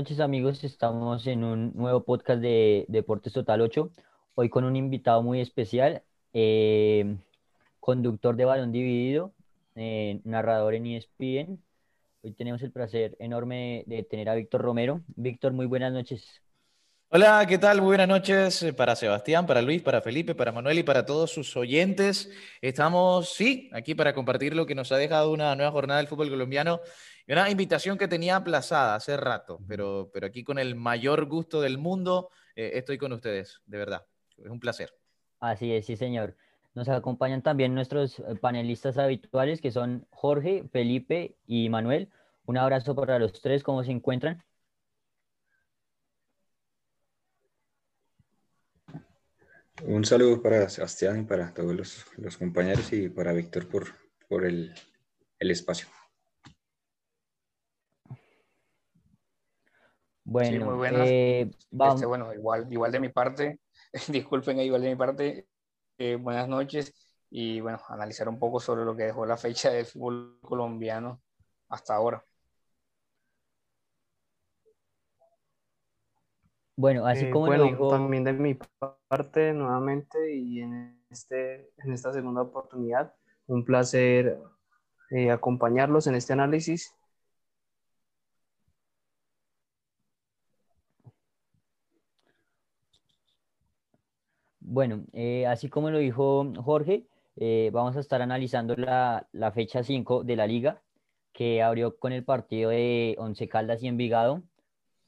Eh, noches amigos, estamos en un nuevo podcast de Deportes Total 8, hoy con un invitado muy especial, eh, conductor de balón dividido, eh, narrador en ESPN. Hoy tenemos el placer enorme de tener a Víctor Romero. Víctor, muy buenas noches. Hola, ¿qué tal? Muy buenas noches para Sebastián, para Luis, para Felipe, para Manuel y para todos sus oyentes. Estamos, sí, aquí para compartir lo que nos ha dejado una nueva jornada del fútbol colombiano y una invitación que tenía aplazada hace rato, pero, pero aquí con el mayor gusto del mundo eh, estoy con ustedes, de verdad. Es un placer. Así es, sí, señor. Nos acompañan también nuestros eh, panelistas habituales que son Jorge, Felipe y Manuel. Un abrazo para los tres, ¿cómo se encuentran? Un saludo para Sebastián y para todos los, compañeros y para Víctor por, por el, espacio. Bueno, muy buenas. Eh, este, bueno, igual, igual de mi parte, disculpen, igual de mi parte, eh, buenas noches y bueno, analizar un poco sobre lo que dejó la fecha del fútbol colombiano hasta ahora. Bueno, así eh, como lo dijo... También de mi parte, nuevamente, y en, este, en esta segunda oportunidad, un placer eh, acompañarlos en este análisis. Bueno, eh, así como lo dijo Jorge, vamos a estar analizando la, la fecha 5 de la liga, que abrió con el partido de Once Caldas y Envigado,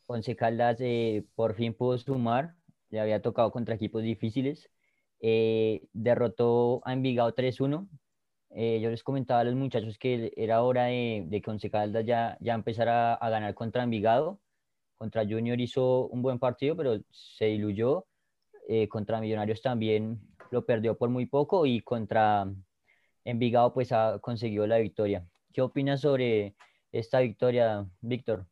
Once Caldas eh, por fin pudo sumar, le había tocado contra equipos difíciles, eh, derrotó a Envigado 3-1. Eh, yo les comentaba a los muchachos que era hora de, que Once Caldas ya, ya empezara a, ganar contra Envigado. Contra Junior hizo un buen partido, pero se diluyó. Contra Millonarios también lo perdió por muy poco y contra Envigado pues ha, conseguido la victoria. ¿Qué opinas sobre esta victoria, Víctor?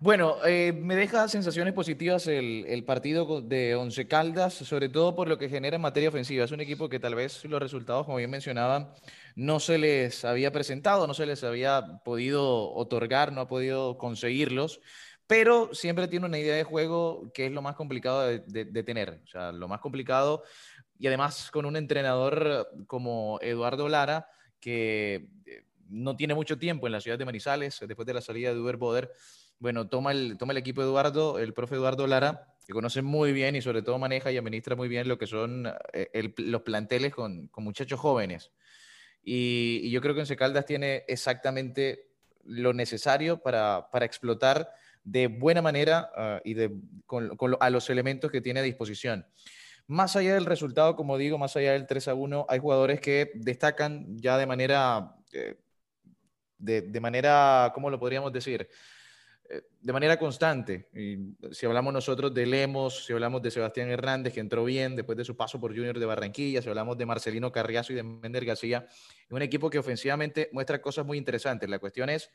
Bueno, eh, me deja sensaciones positivas el, partido de Once Caldas, sobre todo por lo que genera en materia ofensiva. Es un equipo que tal vez los resultados, como bien mencionaban, no se les había presentado, no se les había podido otorgar, no ha podido conseguirlos, pero siempre tiene una idea de juego que es lo más complicado de, tener. O sea, lo más complicado, y además con un entrenador como Eduardo Lara, que eh, no tiene mucho tiempo en la ciudad de Manizales, después de la salida de Uber Boder bueno, toma el, toma el equipo Eduardo, el profe Eduardo Lara, que conoce muy bien y sobre todo maneja y administra muy bien lo que son eh, los planteles con, muchachos jóvenes. Y, yo creo que Once Caldas tiene exactamente lo necesario para, explotar de buena manera ah, y de, con, a los elementos que tiene a disposición. Más allá del resultado, como digo, más allá del 3 a 1, hay jugadores que destacan ya de manera, eh, de, de, manera, ¿cómo lo podríamos decir? Eh, de manera constante. Si hablamos nosotros de Lemos, si hablamos de Sebastián Hernández, que entró bien después de su paso por Junior de Barranquilla, si hablamos de Marcelino Carriazo y de Mender García, es un equipo que ofensivamente muestra cosas muy interesantes. La cuestión es,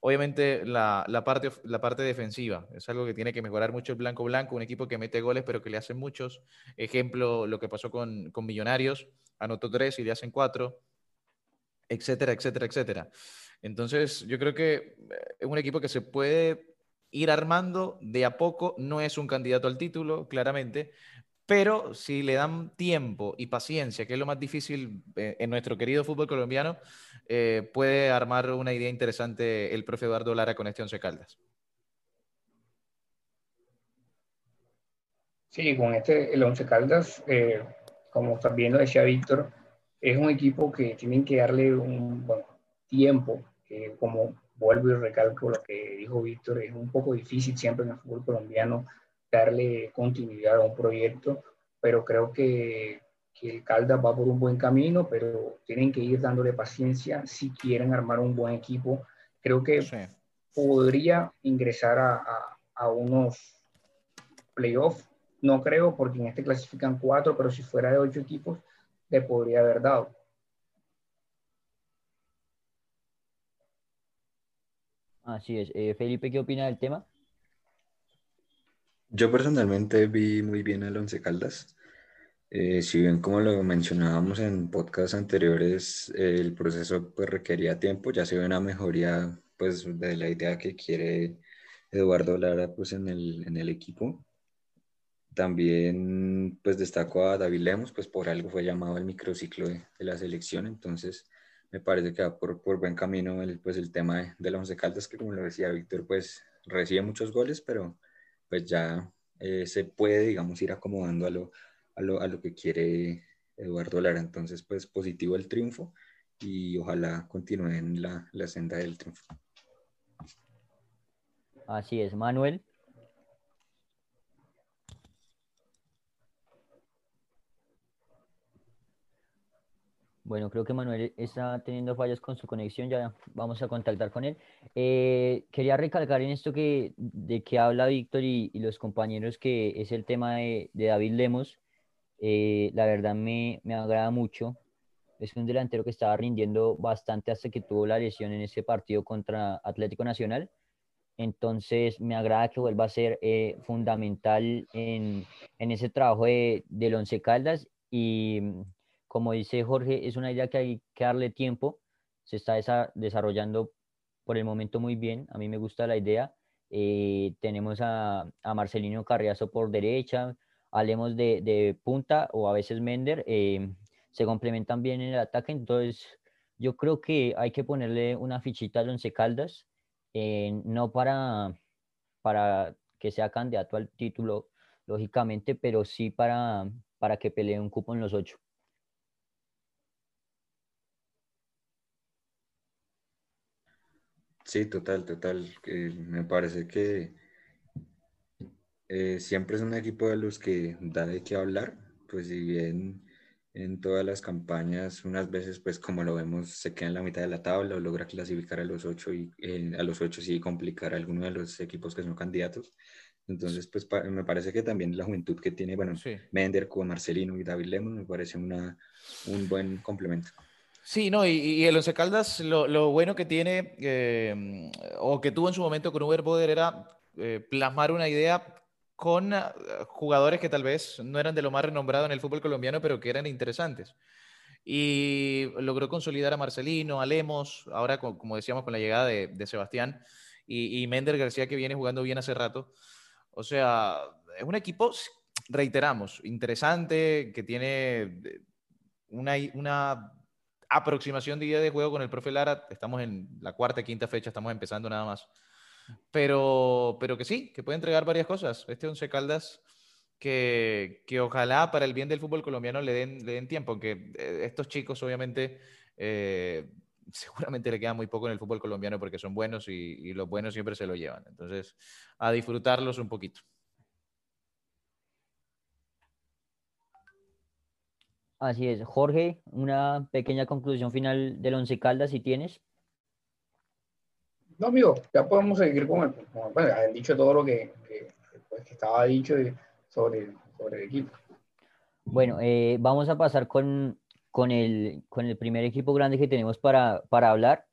obviamente, la, parte, la parte defensiva. Es algo que tiene que mejorar mucho el Blanco Blanco, un equipo que mete goles, pero que le hacen muchos. Ejemplo, lo que pasó con, con Millonarios, anotó tres y le hacen cuatro, etcétera, etcétera, etcétera. Entonces, yo creo que eh, es un equipo que se puede ir armando de a poco. No es un candidato al título, claramente, pero si le dan tiempo y paciencia, que es lo más difícil eh, en nuestro querido fútbol colombiano, eh, puede armar una idea interesante el profe Eduardo Lara con este Once Caldas. Sí, con este, el Once Caldas, como también lo decía Víctor, es un equipo que tienen que darle un, bueno, tiempo, como vuelvo y recalco lo que dijo Víctor, es un poco difícil siempre en el fútbol colombiano darle continuidad a un proyecto, pero creo que, que el Caldas va por un buen camino, pero tienen que ir dándole paciencia si quieren armar un buen equipo. Creo que podría ingresar a, a, a unos playoffs, no creo, porque en este clasifican cuatro, pero si fuera de ocho equipos, le podría haber dado. Así es. Eh, Felipe, ¿qué opina del tema? Yo personalmente vi muy bien al Once Caldas. Eh, si bien como lo mencionábamos en podcasts anteriores, el proceso pues requería tiempo, ya se ve una mejoría pues de la idea que quiere Eduardo Lara pues en el, en el equipo. También pues destacó a David Lemos, pues por algo fue llamado el microciclo de, la selección, entonces me parece que va por, por buen camino el, pues el tema de, de Once Caldas, que como lo decía Víctor, pues recibe muchos goles, pero pues ya eh, se puede, digamos, ir acomodando a lo, a lo, a lo que quiere Eduardo Lara. Entonces, pues positivo el triunfo y ojalá continúe en la, la senda del triunfo. Así es, Manuel. Bueno, creo que Manuel está teniendo fallas con su conexión, ya vamos a contactar con él. Eh, quería recalcar en esto que, de que habla Víctor y, los compañeros, que es el tema de, David Lemos. Eh, la verdad me, me, agrada mucho. Es un delantero que estaba rindiendo bastante hasta que tuvo la lesión en ese partido contra Atlético Nacional. Entonces me agrada que vuelva a ser eh, fundamental en, en, ese trabajo de, del Once Caldas y como dice Jorge, es una idea que hay que darle tiempo. Se está desarrollando por el momento muy bien. A mí me gusta la idea. Eh, tenemos a, Marcelino Carriazo por derecha, hablemos de, punta o a veces Mender. Eh, se complementan bien en el ataque. Entonces, yo creo que hay que ponerle una fichita al Once Caldas, eh, no para, para que sea candidato al título, lógicamente, pero sí para, para que pelee un cupo en los ocho. Sí, total, total. me parece que eh, siempre es un equipo de los que da de qué hablar, pues si bien en todas las campañas, unas veces, pues como lo vemos, se queda en la mitad de la tabla o logra clasificar a los ocho y eh, a los ocho sí complicar a alguno de los equipos que son candidatos. Entonces, pues me parece que también la juventud que tiene, bueno, Mender con Marcelino y David Lemon me parece una, un buen complemento. Sí, no, y, el Once Caldas lo, bueno que tiene, eh, o que tuvo en su momento con Uber Boder, era eh, plasmar una idea con eh, jugadores que tal vez no eran de lo más renombrado en el fútbol colombiano, pero que eran interesantes. Y logró consolidar a Marcelino, a Lemos, ahora como decíamos con la llegada de, Sebastián y, y Mender García que viene jugando bien hace rato. O sea, es un equipo, reiteramos, interesante, que tiene una, una aproximación de idea de juego con el profe Lara. Estamos en la cuarta, quinta fecha, estamos empezando nada más. Pero, pero que sí, que puede entregar varias cosas. Este Once Caldas que, que ojalá para el bien del fútbol colombiano le den, le den tiempo, aunque eh, estos chicos obviamente eh, seguramente le queda muy poco en el fútbol colombiano porque son buenos y, y los buenos siempre se lo llevan. Entonces, a disfrutarlos un poquito. Así es. Jorge, una pequeña conclusión final del Once Caldas, si tienes. No, amigo, ya podemos seguir con el. bueno, han dicho todo lo que, pues, estaba dicho sobre, sobre, el equipo. Bueno, eh, vamos a pasar con, con, el, con el primer equipo grande que tenemos para, para hablar.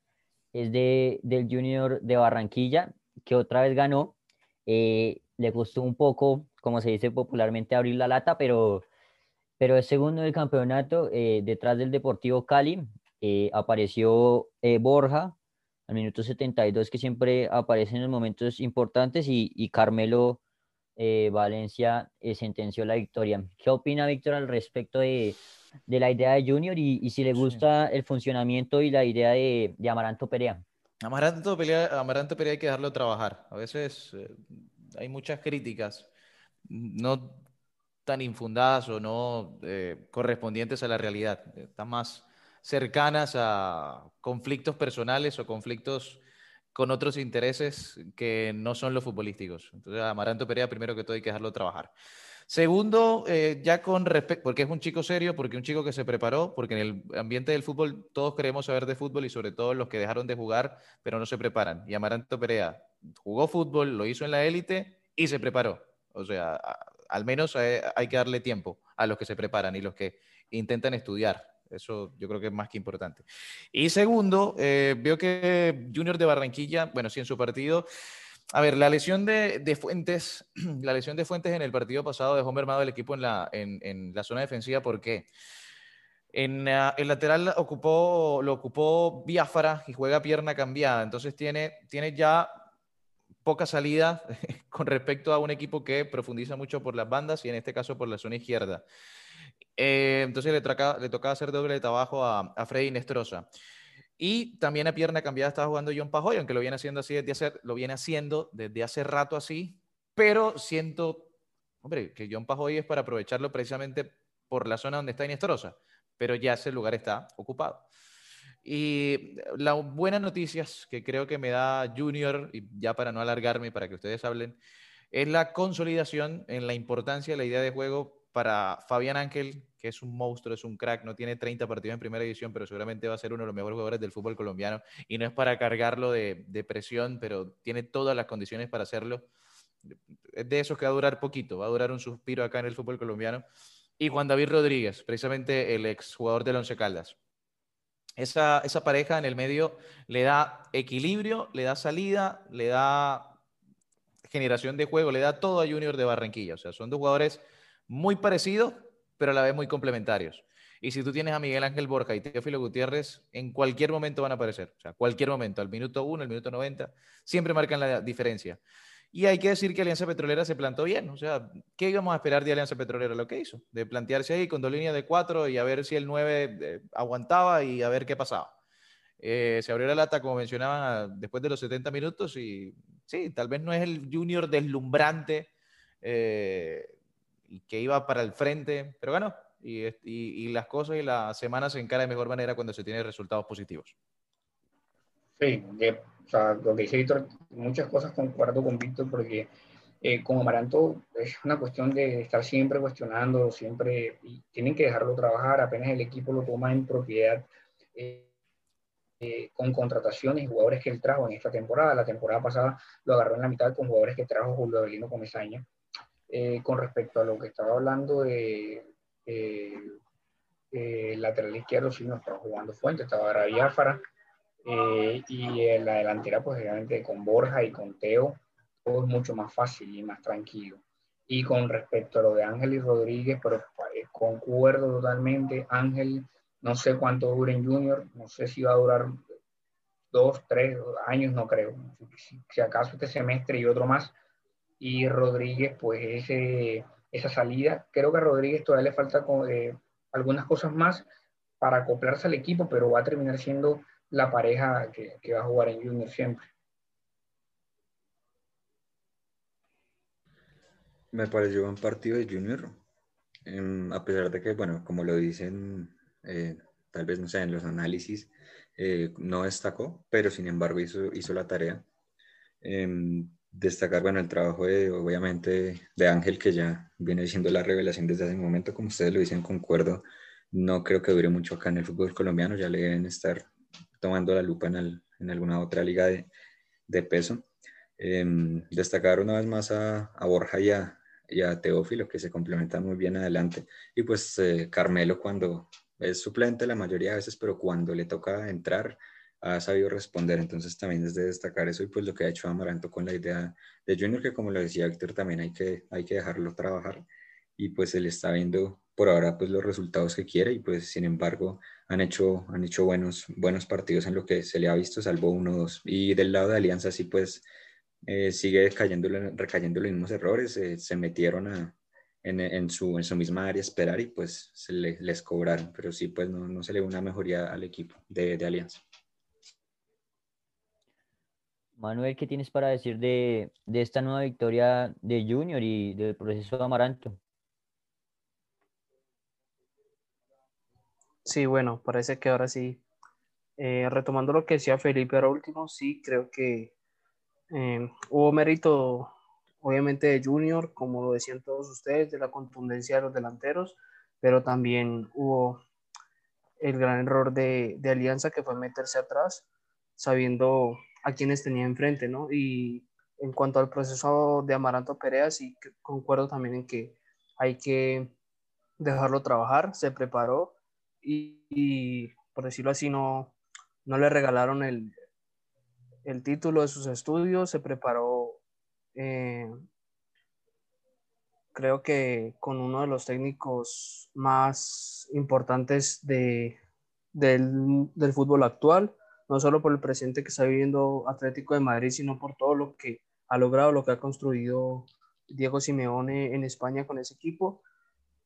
Es de, del Junior de Barranquilla, que otra vez ganó. Eh, le costó un poco, como se dice popularmente, abrir la lata, pero pero es segundo del campeonato, eh, detrás del Deportivo Cali, eh, apareció eh, Borja al minuto 72, que siempre aparece en los momentos importantes, y, Carmelo Valencia sentenció la victoria. ¿Qué opina Víctor al respecto de, la idea de Junior y, si le gusta el funcionamiento y la idea de, de Amaranto Perea? Amaranto Perea, Amaranto Perea hay que dejarlo trabajar. A veces hay muchas críticas. No tan infundadas o no eh, correspondientes a la realidad, están más cercanas a conflictos personales o conflictos con otros intereses que no son los futbolísticos. Entonces, Amaranto Perea, primero que todo, hay que dejarlo trabajar. Segundo, eh, ya con respecto, porque es un chico serio, porque un chico que se preparó, porque en el ambiente del fútbol todos queremos saber de fútbol y sobre todo los que dejaron de jugar, pero no se preparan. Y Amaranto Perea jugó fútbol, lo hizo en la élite y se preparó. O sea, al menos hay, que darle tiempo a los que se preparan y los que intentan estudiar. Eso yo creo que es más que importante. Y segundo, eh, veo que Junior de Barranquilla, bueno, sí en su partido, a ver, la lesión de, Fuentes, la lesión de Fuentes en el partido pasado dejó mermado el equipo en la, zona defensiva. ¿Por qué? En el lateral ocupó, lo ocupó Biafara y juega pierna cambiada. Entonces tiene, tiene ya poca salida con respecto a un equipo que profundiza mucho por las bandas y en este caso por la zona izquierda. Eh, entonces le, toca, le tocaba hacer doble de trabajo a, a Freddy Nestroza. Y también a pierna cambiada estaba jugando John Pajoy, aunque lo viene haciendo así desde hace, lo viene haciendo desde hace rato así, pero siento, hombre, que John Pajoy es para aprovecharlo precisamente por la zona donde está Inestrosa, pero ya ese lugar está ocupado. Y las buenas noticias que creo que me da Junior, y ya para no alargarme, para que ustedes hablen, es la consolidación en la importancia de la idea de juego para Fabián Ángel, que es un monstruo, es un crack, no tiene 30 partidos en primera división, pero seguramente va a ser uno de los mejores jugadores del fútbol colombiano. Y no es para cargarlo de, presión, pero tiene todas las condiciones para hacerlo. Es de esos que va a durar poquito, va a durar un suspiro acá en el fútbol colombiano. Y Juan David Rodríguez, precisamente el ex jugador del Once Caldas. Esa, esa pareja en el medio le da equilibrio, le da salida, le da generación de juego, le da todo a Junior de Barranquilla. O sea, son dos jugadores muy parecidos, pero a la vez muy complementarios. Y si tú tienes a Miguel Ángel Borja y Teófilo Gutiérrez, en cualquier momento van a aparecer. O sea, cualquier momento, al minuto 1, al minuto 90, siempre marcan la diferencia. Y hay que decir que Alianza Petrolera se plantó bien. O sea, ¿qué íbamos a esperar de Alianza Petrolera? Lo que hizo, de plantearse ahí con dos líneas de cuatro y a ver si el 9 eh, aguantaba y a ver qué pasaba. Eh, se abrió la lata, como mencionaban, después de los 70 minutos y sí, tal vez no es el junior deslumbrante eh, y que iba para el frente, pero bueno, y, y, las cosas y la semana se encara de mejor manera cuando se tienen resultados positivos. Sí, o sea, lo que dice Víctor, muchas cosas concuerdo con Víctor porque eh, con Amaranto es una cuestión de estar siempre cuestionando, siempre, tienen que dejarlo trabajar, apenas el equipo lo toma en propiedad. Eh, eh, con contrataciones y jugadores que él trajo en esta temporada. La temporada pasada lo agarró en la mitad con jugadores que trajo Julio Avelino Comesaña. Eh, con respecto a lo que estaba hablando de lateral izquierdo, sí no estaba jugando Fuente, estaba Graviáfara, eh, y en la delantera, pues obviamente con Borja y con Teo, todo es mucho más fácil y más tranquilo. Y con respecto a lo de Ángel y Rodríguez, pero eh, concuerdo totalmente. Ángel, no sé cuánto dura en Junior, no sé si va a durar dos, tres años, no creo. Si, acaso este semestre y otro más y Rodríguez, pues ese, esa salida, creo que a Rodríguez todavía le falta eh, algunas cosas más para acoplarse al equipo, pero va a terminar siendo la pareja que, va a jugar en Junior siempre. Me pareció un partido de Junior, em, a pesar de que, bueno, como lo dicen, eh, tal vez no sé, en los análisis, eh, no destacó, pero sin embargo hizo, hizo la tarea. Em, destacar, bueno, el trabajo de, obviamente, de Ángel, que ya viene siendo la revelación desde hace un momento, como ustedes lo dicen, concuerdo, no creo que dure mucho acá en el fútbol colombiano, ya le deben estar tomando la lupa en, en alguna otra liga de, de peso. Em, destacar una vez más a, a Borja y a, a, Teófilo, que se complementan muy bien adelante. Y pues eh, Carmelo cuando es suplente la mayoría de veces, pero cuando le toca entrar, ha sabido responder. Entonces también es de destacar eso y pues lo que ha hecho Amaranto con la idea de Junior, que como lo decía Víctor, también hay que, hay que dejarlo trabajar. Y pues él está viendo por ahora pues los resultados que quiere y pues sin embargo han hecho, han hecho buenos, buenos partidos en lo que se le ha visto, salvo uno o dos. Y del lado de Alianza sí pues eh, sigue cayendo, recayendo los mismos errores, eh, se metieron a, en, en, su, en su misma área a esperar y pues se les cobraron, pero sí pues no, no, se le ve una mejoría al equipo de, de Alianza. Manuel, ¿qué tienes para decir de, de, esta nueva victoria de Junior y del proceso de Amaranto? Sí, bueno, parece que ahora sí. Eh, retomando lo que decía Felipe ahora último, sí, creo que eh, hubo mérito, obviamente, de Junior, como lo decían todos ustedes, de la contundencia de los delanteros, pero también hubo el gran error de, Alianza, que fue meterse atrás, sabiendo a quienes tenía enfrente, ¿no? Y en cuanto al proceso de Amaranto Perea, sí concuerdo también en que hay que dejarlo trabajar, se preparó, y, por decirlo así, no, no le regalaron el, el título de sus estudios, se preparó, eh, creo que con uno de los técnicos más importantes de, del, del, fútbol actual, no solo por el presente que está viviendo Atlético de Madrid, sino por todo lo que ha logrado, lo que ha construido Diego Simeone en España con ese equipo.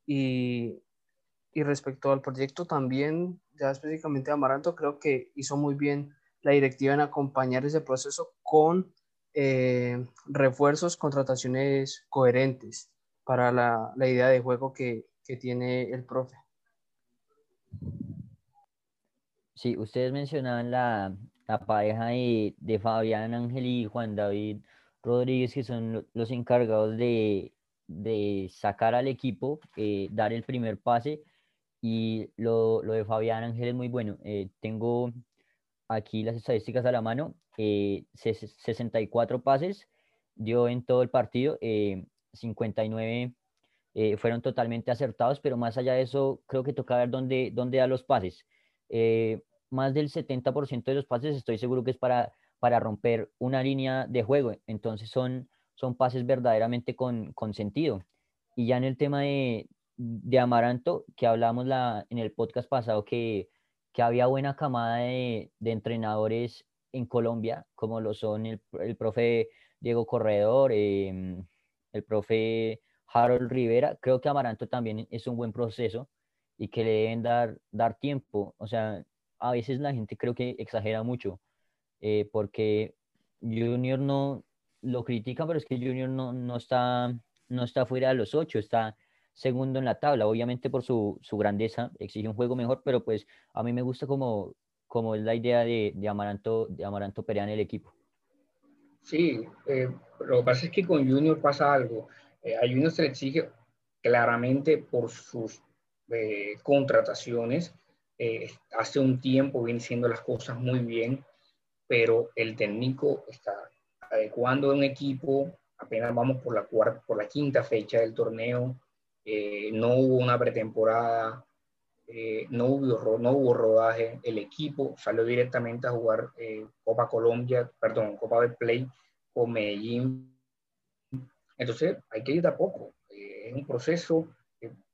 Y, y respecto al proyecto también, ya específicamente Amaranto, creo que hizo muy bien la directiva en acompañar ese proceso con eh, refuerzos, contrataciones coherentes para la, la idea de juego que, que, tiene el profe. Sí, ustedes mencionaban la, la pareja de, de, Fabián Ángel y Juan David Rodríguez, que son los encargados de, de sacar al equipo, eh, dar el primer pase. Y lo, lo, de Fabián Ángel es muy bueno. Eh, tengo aquí las estadísticas a la mano. 64 eh, pases dio en todo el partido, 59 fueron totalmente acertados, pero más allá de eso, creo que toca ver dónde, dónde da los pases más del 70% de los pases estoy seguro que es para, para romper una línea de juego. Entonces son, son pases verdaderamente con, con sentido. Y ya en el tema de, de Amaranto, que hablamos la, en el podcast pasado, que, que había buena camada de, de, entrenadores en Colombia, como lo son el, el profe Diego Corredor, em, el profe Harold Rivera. Creo que Amaranto también es un buen proceso y que le deben dar, dar tiempo. O sea, a veces la gente creo que exagera mucho, eh, porque Junior no lo critican, pero es que Junior no, no, está, no está fuera de los ocho, está segundo en la tabla, obviamente por su, su, grandeza, exige un juego mejor, pero pues a mí me gusta como, como es la idea de, de Amaranto, de Amaranto Perea en el equipo. Sí, eh, lo que pasa es que con Junior pasa algo. Eh, a Junior se le exige claramente por sus eh, contrataciones eh, hace un tiempo viene siendo las cosas muy bien, pero el técnico está adecuando un equipo, apenas vamos por la, cuarta, por la quinta fecha del torneo, eh, no hubo una pretemporada, eh, no, hubo, no hubo rodaje, el equipo salió directamente a jugar Copa Colombia, perdón, Copa de Play con Medellín. Entonces hay que ir de a poco, es un proceso,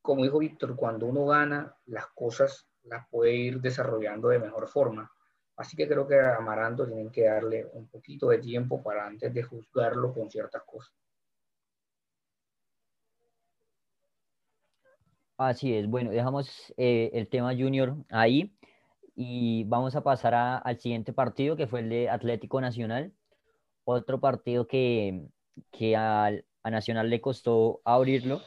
como dijo Víctor, cuando uno gana, las cosas las puede ir desarrollando de mejor forma. Así que creo que a Amaranto tienen que darle un poquito de tiempo para antes de juzgarlo con ciertas cosas. Así es, bueno, dejamos eh, el tema junior ahí y vamos a pasar al siguiente partido que fue el de Atlético Nacional. Otro partido que, que a, a Nacional le costó abrirlo.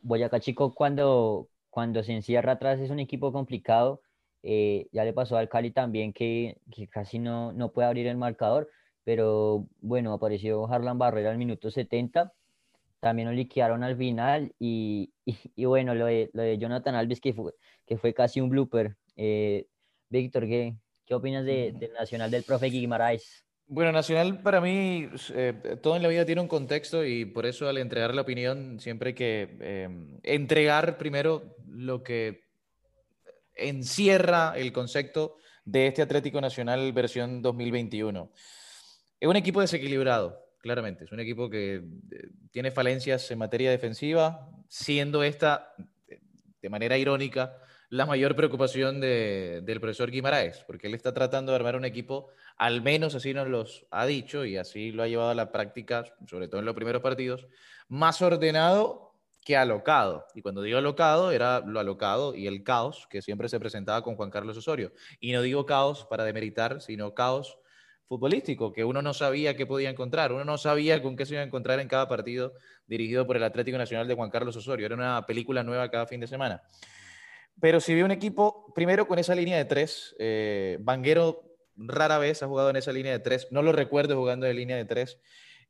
Boyacá Chico cuando, cuando se encierra atrás es un equipo complicado. Eh, ya le pasó al Cali también que, que, casi no, no puede abrir el marcador, pero bueno, apareció Harlan Barrera al minuto 70. También lo liquidaron al final y, y, bueno, lo de, lo de, Jonathan Alves que fue, que fue casi un blooper. Eh, Víctor, ¿qué, ¿qué opinas de, del Nacional del profe Guimaraes? Bueno, Nacional para mí, eh, todo en la vida tiene un contexto y por eso al entregar la opinión siempre hay que eh, entregar primero lo que encierra el concepto de este Atlético Nacional versión 2021. Es un equipo desequilibrado, claramente. Es un equipo que eh, tiene falencias en materia defensiva, siendo esta, de manera irónica, la mayor preocupación del profesor Guimaraes, porque él está tratando de armar un equipo, al menos así nos los ha dicho y así lo ha llevado a la práctica, sobre todo en los primeros partidos, más ordenado que alocado. Y cuando digo alocado, era lo alocado y el caos que siempre se presentaba con Juan Carlos Osorio. Y no digo caos para demeritar, sino caos futbolístico, que uno no sabía qué podía encontrar, uno no sabía con qué se iba a encontrar en cada partido dirigido por el Atlético Nacional de Juan Carlos Osorio. Era una película nueva cada fin de semana. Pero si vi un equipo, primero con esa línea de tres, eh, Vanguero rara vez ha jugado en esa línea de tres, no lo recuerdo jugando en línea de tres,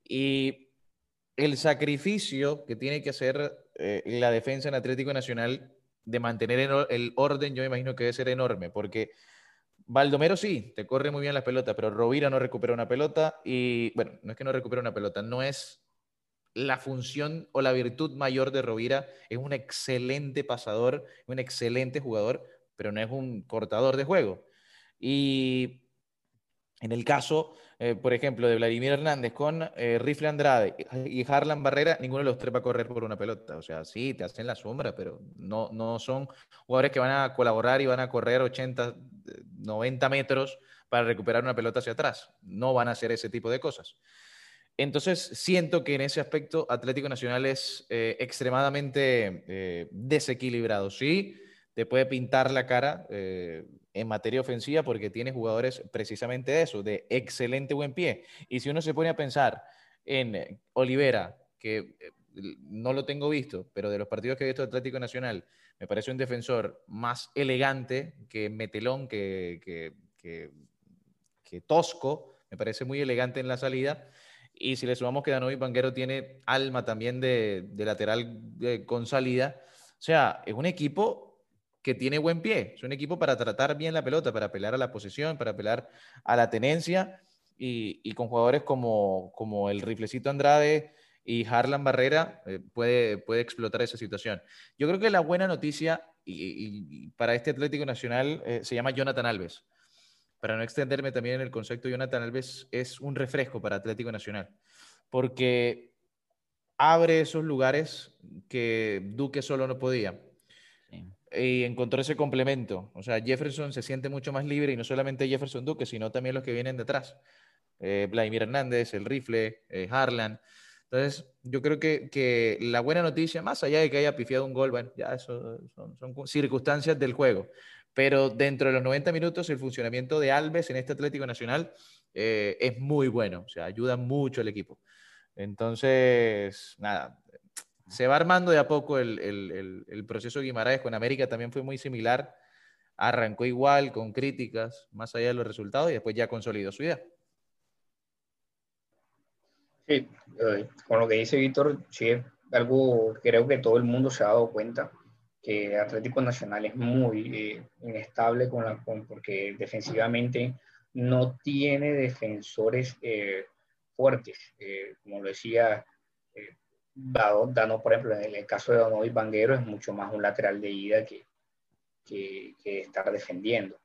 y el sacrificio que tiene que hacer eh, la defensa en Atlético Nacional de mantener el orden, yo imagino que debe ser enorme, porque Baldomero sí, te corre muy bien las pelotas, pero Rovira no recupera una pelota y, bueno, no es que no recupera una pelota, no es la función o la virtud mayor de Rovira. Es un excelente pasador, un excelente jugador, pero no es un cortador de juego. Y en el caso, eh, por ejemplo, de Vladimir Hernández con eh, Rifle Andrade y Harlan Barrera, ninguno de los tres va a correr por una pelota. O sea, sí, te hacen la sombra, pero no, no son jugadores que van a colaborar y van a correr 80, 90 metros para recuperar una pelota hacia atrás. No van a hacer ese tipo de cosas. Entonces, siento que en ese aspecto Atlético Nacional es eh, extremadamente desequilibrado. Sí, te puede pintar la cara en materia ofensiva porque tiene jugadores precisamente de eso, de excelente buen pie. Y si uno se pone a pensar en Olivera, que no lo tengo visto, pero de los partidos que he visto de Atlético Nacional, me parece un defensor más elegante que Metelón, que, que, Tosco, me parece muy elegante en la salida. Y si le sumamos que Danovi Banguero tiene alma también de, lateral con salida, o sea, es un equipo que tiene buen pie, es un equipo para tratar bien la pelota, para apelar a la posesión, para apelar a la tenencia y, con jugadores como, como el riflecito Andrade, y Harlan Barrera eh, puede, puede explotar esa situación. Yo creo que la buena noticia y, para este Atlético Nacional eh, se llama Jonathan Alves. Para no extenderme también en el concepto, Jonathan Alves es un refresco para Atlético Nacional, porque abre esos lugares que Duque solo no podía. Y encontró ese complemento. O sea, Jefferson se siente mucho más libre y no solamente Jefferson Duque, sino también los que vienen detrás. Eh, Vladimir Hernández, el rifle, Harlan. Entonces, yo creo que, que, la buena noticia, más allá de que haya pifiado un gol, bueno, ya eso son, son, circunstancias del juego. Pero dentro de los 90 minutos, el funcionamiento de Alves en este Atlético Nacional eh, es muy bueno, o sea, ayuda mucho al equipo. Entonces, nada, se va armando de a poco el, el, el, proceso Guimaraes con América, también fue muy similar. Arrancó igual, con críticas, más allá de los resultados, y después ya consolidó su idea. Sí, eh, con lo que dice Víctor, sí algo, creo que todo el mundo se ha dado cuenta que Atlético Nacional es muy eh, inestable con la, porque defensivamente no tiene defensores eh, fuertes. como lo decía Dado, Dano, por ejemplo, en el caso de Donovi Banguero es mucho más un lateral de ida que, que, estar defendiendo.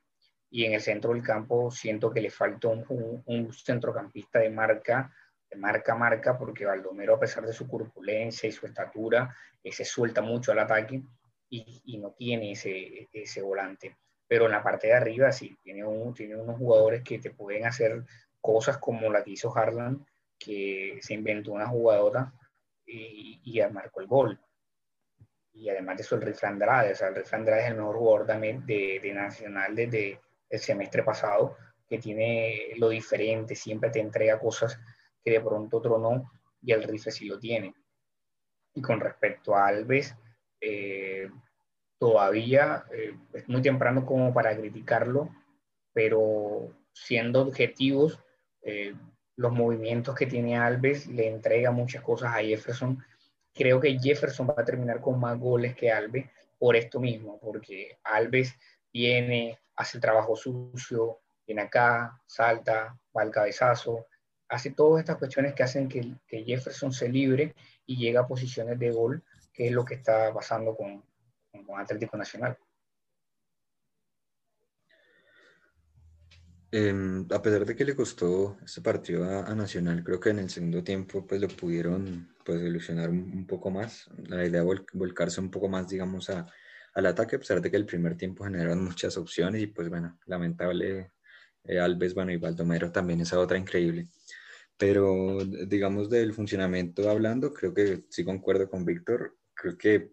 Y en el centro del campo siento que le falta un, centrocampista de marca de marca a marca, porque Baldomero, a pesar de su corpulencia y su estatura, eh, se suelta mucho al ataque y, y, no tiene ese, ese volante. Pero en la parte de arriba sí, tiene, un, tiene unos jugadores que te pueden hacer cosas como la que hizo Harlan, que se inventó una jugadora y, y marcó el gol. Y además de eso, el Rifle Andrade, o sea, el Rifle Andrade es el mejor jugador también de, de Nacional desde el semestre pasado, que tiene lo diferente, siempre te entrega cosas que de pronto otro no, y el Rife sí lo tiene. Y con respecto a Alves, eh, todavía eh, es muy temprano como para criticarlo, pero siendo objetivos, eh, los movimientos que tiene Alves le entrega muchas cosas a Jefferson. Creo que Jefferson va a terminar con más goles que Alves por esto mismo, porque Alves viene, hace el trabajo sucio, viene acá, salta, va al cabezazo, hace todas estas cuestiones que hacen que, Jefferson se libre y llegue a posiciones de gol, que es lo que está pasando con, con Atlético Nacional. Em, a pesar de que le costó este partido a, Nacional, creo que en el segundo tiempo pues lo pudieron pues ilusionar un, poco más. La idea de volcarse un poco más, digamos, a, al ataque, a pesar de que el primer tiempo generaron muchas opciones y pues bueno, lamentable eh, Alves, bueno, y Baldomero también, esa otra increíble. Pero, digamos, del funcionamiento hablando, creo que sí concuerdo con Víctor. Creo que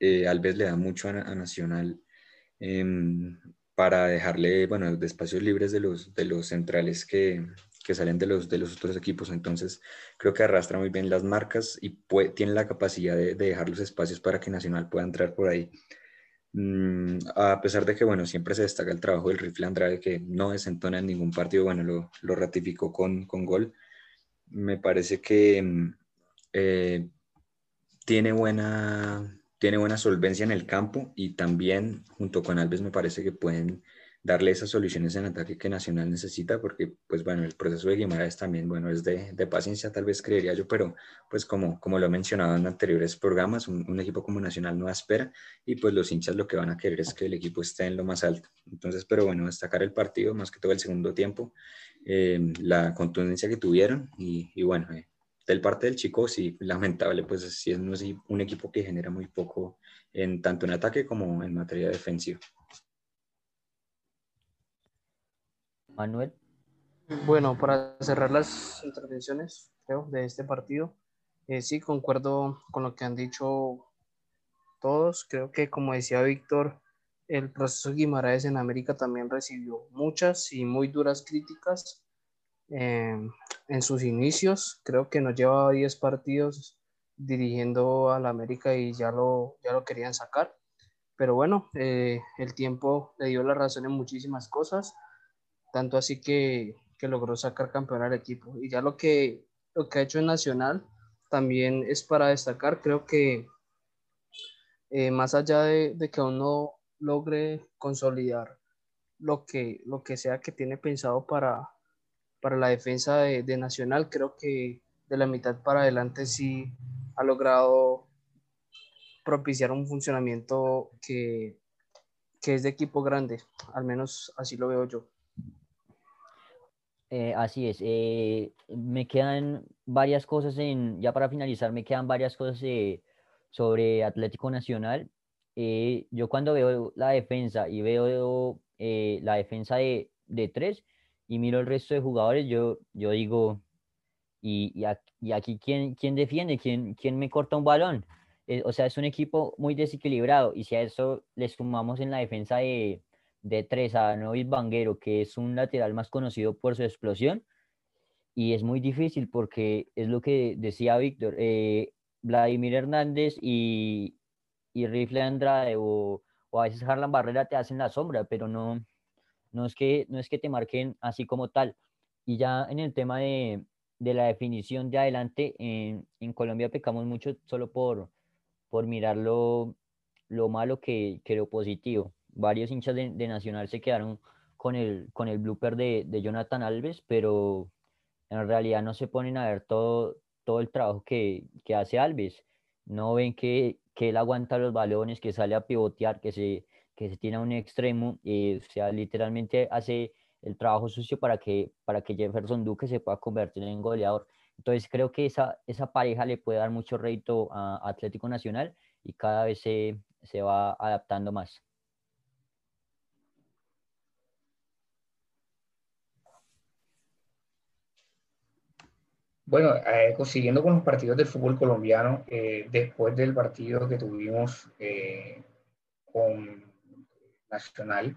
eh, Alves le da mucho a, Nacional em, para dejarle, bueno, de espacios libres de los, de los centrales que, que salen de los, de los otros equipos. Entonces, creo que arrastra muy bien las marcas y puede, tiene la capacidad de, dejar los espacios para que Nacional pueda entrar por ahí. Mm, a pesar de que, bueno, siempre se destaca el trabajo del rifle Andrade, que no desentona en ningún partido, bueno, lo, lo ratificó con, con gol me parece que mm, eh, tiene, buena, tiene buena solvencia en el campo y también junto con Alves me parece que pueden darle esas soluciones en ataque que Nacional necesita, porque pues bueno, el proceso de Guimaraes también, bueno, es de, paciencia tal vez creería yo, pero pues como, como lo he mencionado en anteriores programas, un, equipo como Nacional no espera y pues los hinchas lo que van a querer es que el equipo esté en lo más alto. Entonces, pero bueno, destacar el partido, más que todo el segundo tiempo, eh, la contundencia que tuvieron y, y bueno, eh, del parte del chico, sí, lamentable, pues sí es un equipo que genera muy poco en tanto en ataque como en materia defensiva. Manuel. Bueno, para cerrar las intervenciones, creo, de este partido. Eh, sí, concuerdo con lo que han dicho todos. Creo que, como decía Víctor, el proceso Guimaraes en América también recibió muchas y muy duras críticas eh, en sus inicios. Creo que nos lleva 10 partidos dirigiendo al América y ya lo, ya lo querían sacar. Pero bueno, eh, el tiempo le dio la razón en muchísimas cosas, tanto así que, que logró sacar campeón al equipo. Y ya lo que, lo que ha hecho en Nacional también es para destacar. Creo que eh, más allá de, de, que uno logre consolidar lo que, lo que sea que tiene pensado para, para la defensa de, de Nacional, creo que de la mitad para adelante sí ha logrado propiciar un funcionamiento que, que es de equipo grande, al menos así lo veo yo. Eh, así es. Eh, me quedan varias cosas en, ya para finalizar, me quedan varias cosas eh, sobre Atlético Nacional. Eh, yo cuando veo la defensa y veo la defensa de, de, tres y miro el resto de jugadores, yo, yo digo, ¿y, y, aquí, y aquí quién, quién defiende? ¿Quién, ¿Quién me corta un balón? o sea, es un equipo muy desequilibrado y si a eso le sumamos en la defensa de, de tres a Novis Banguero, que es un lateral más conocido por su explosión, y es muy difícil porque es lo que decía Víctor, eh, Vladimir Hernández y, y Rifle Andrade o, o, a veces Harlan Barrera te hacen la sombra, pero no, no, es que, no es que te marquen así como tal. Y ya en el tema de, de la definición de adelante, en, en Colombia pecamos mucho solo por, por mirar lo, lo malo que, que lo positivo varios hinchas de, de, Nacional se quedaron con el, con el blooper de, de, Jonathan Alves, pero en realidad no se ponen a ver todo, todo el trabajo que, que hace Alves. No ven que, que, él aguanta los balones, que sale a pivotear, que se, que se tiene a un extremo, eh, o sea, literalmente hace el trabajo sucio para que, para que Jefferson Duque se pueda convertir en goleador. Entonces creo que esa, esa pareja le puede dar mucho rédito a Atlético Nacional y cada vez se, se va adaptando más. Bueno, eh, siguiendo con los partidos del fútbol colombiano, eh, después del partido que tuvimos eh, con Nacional,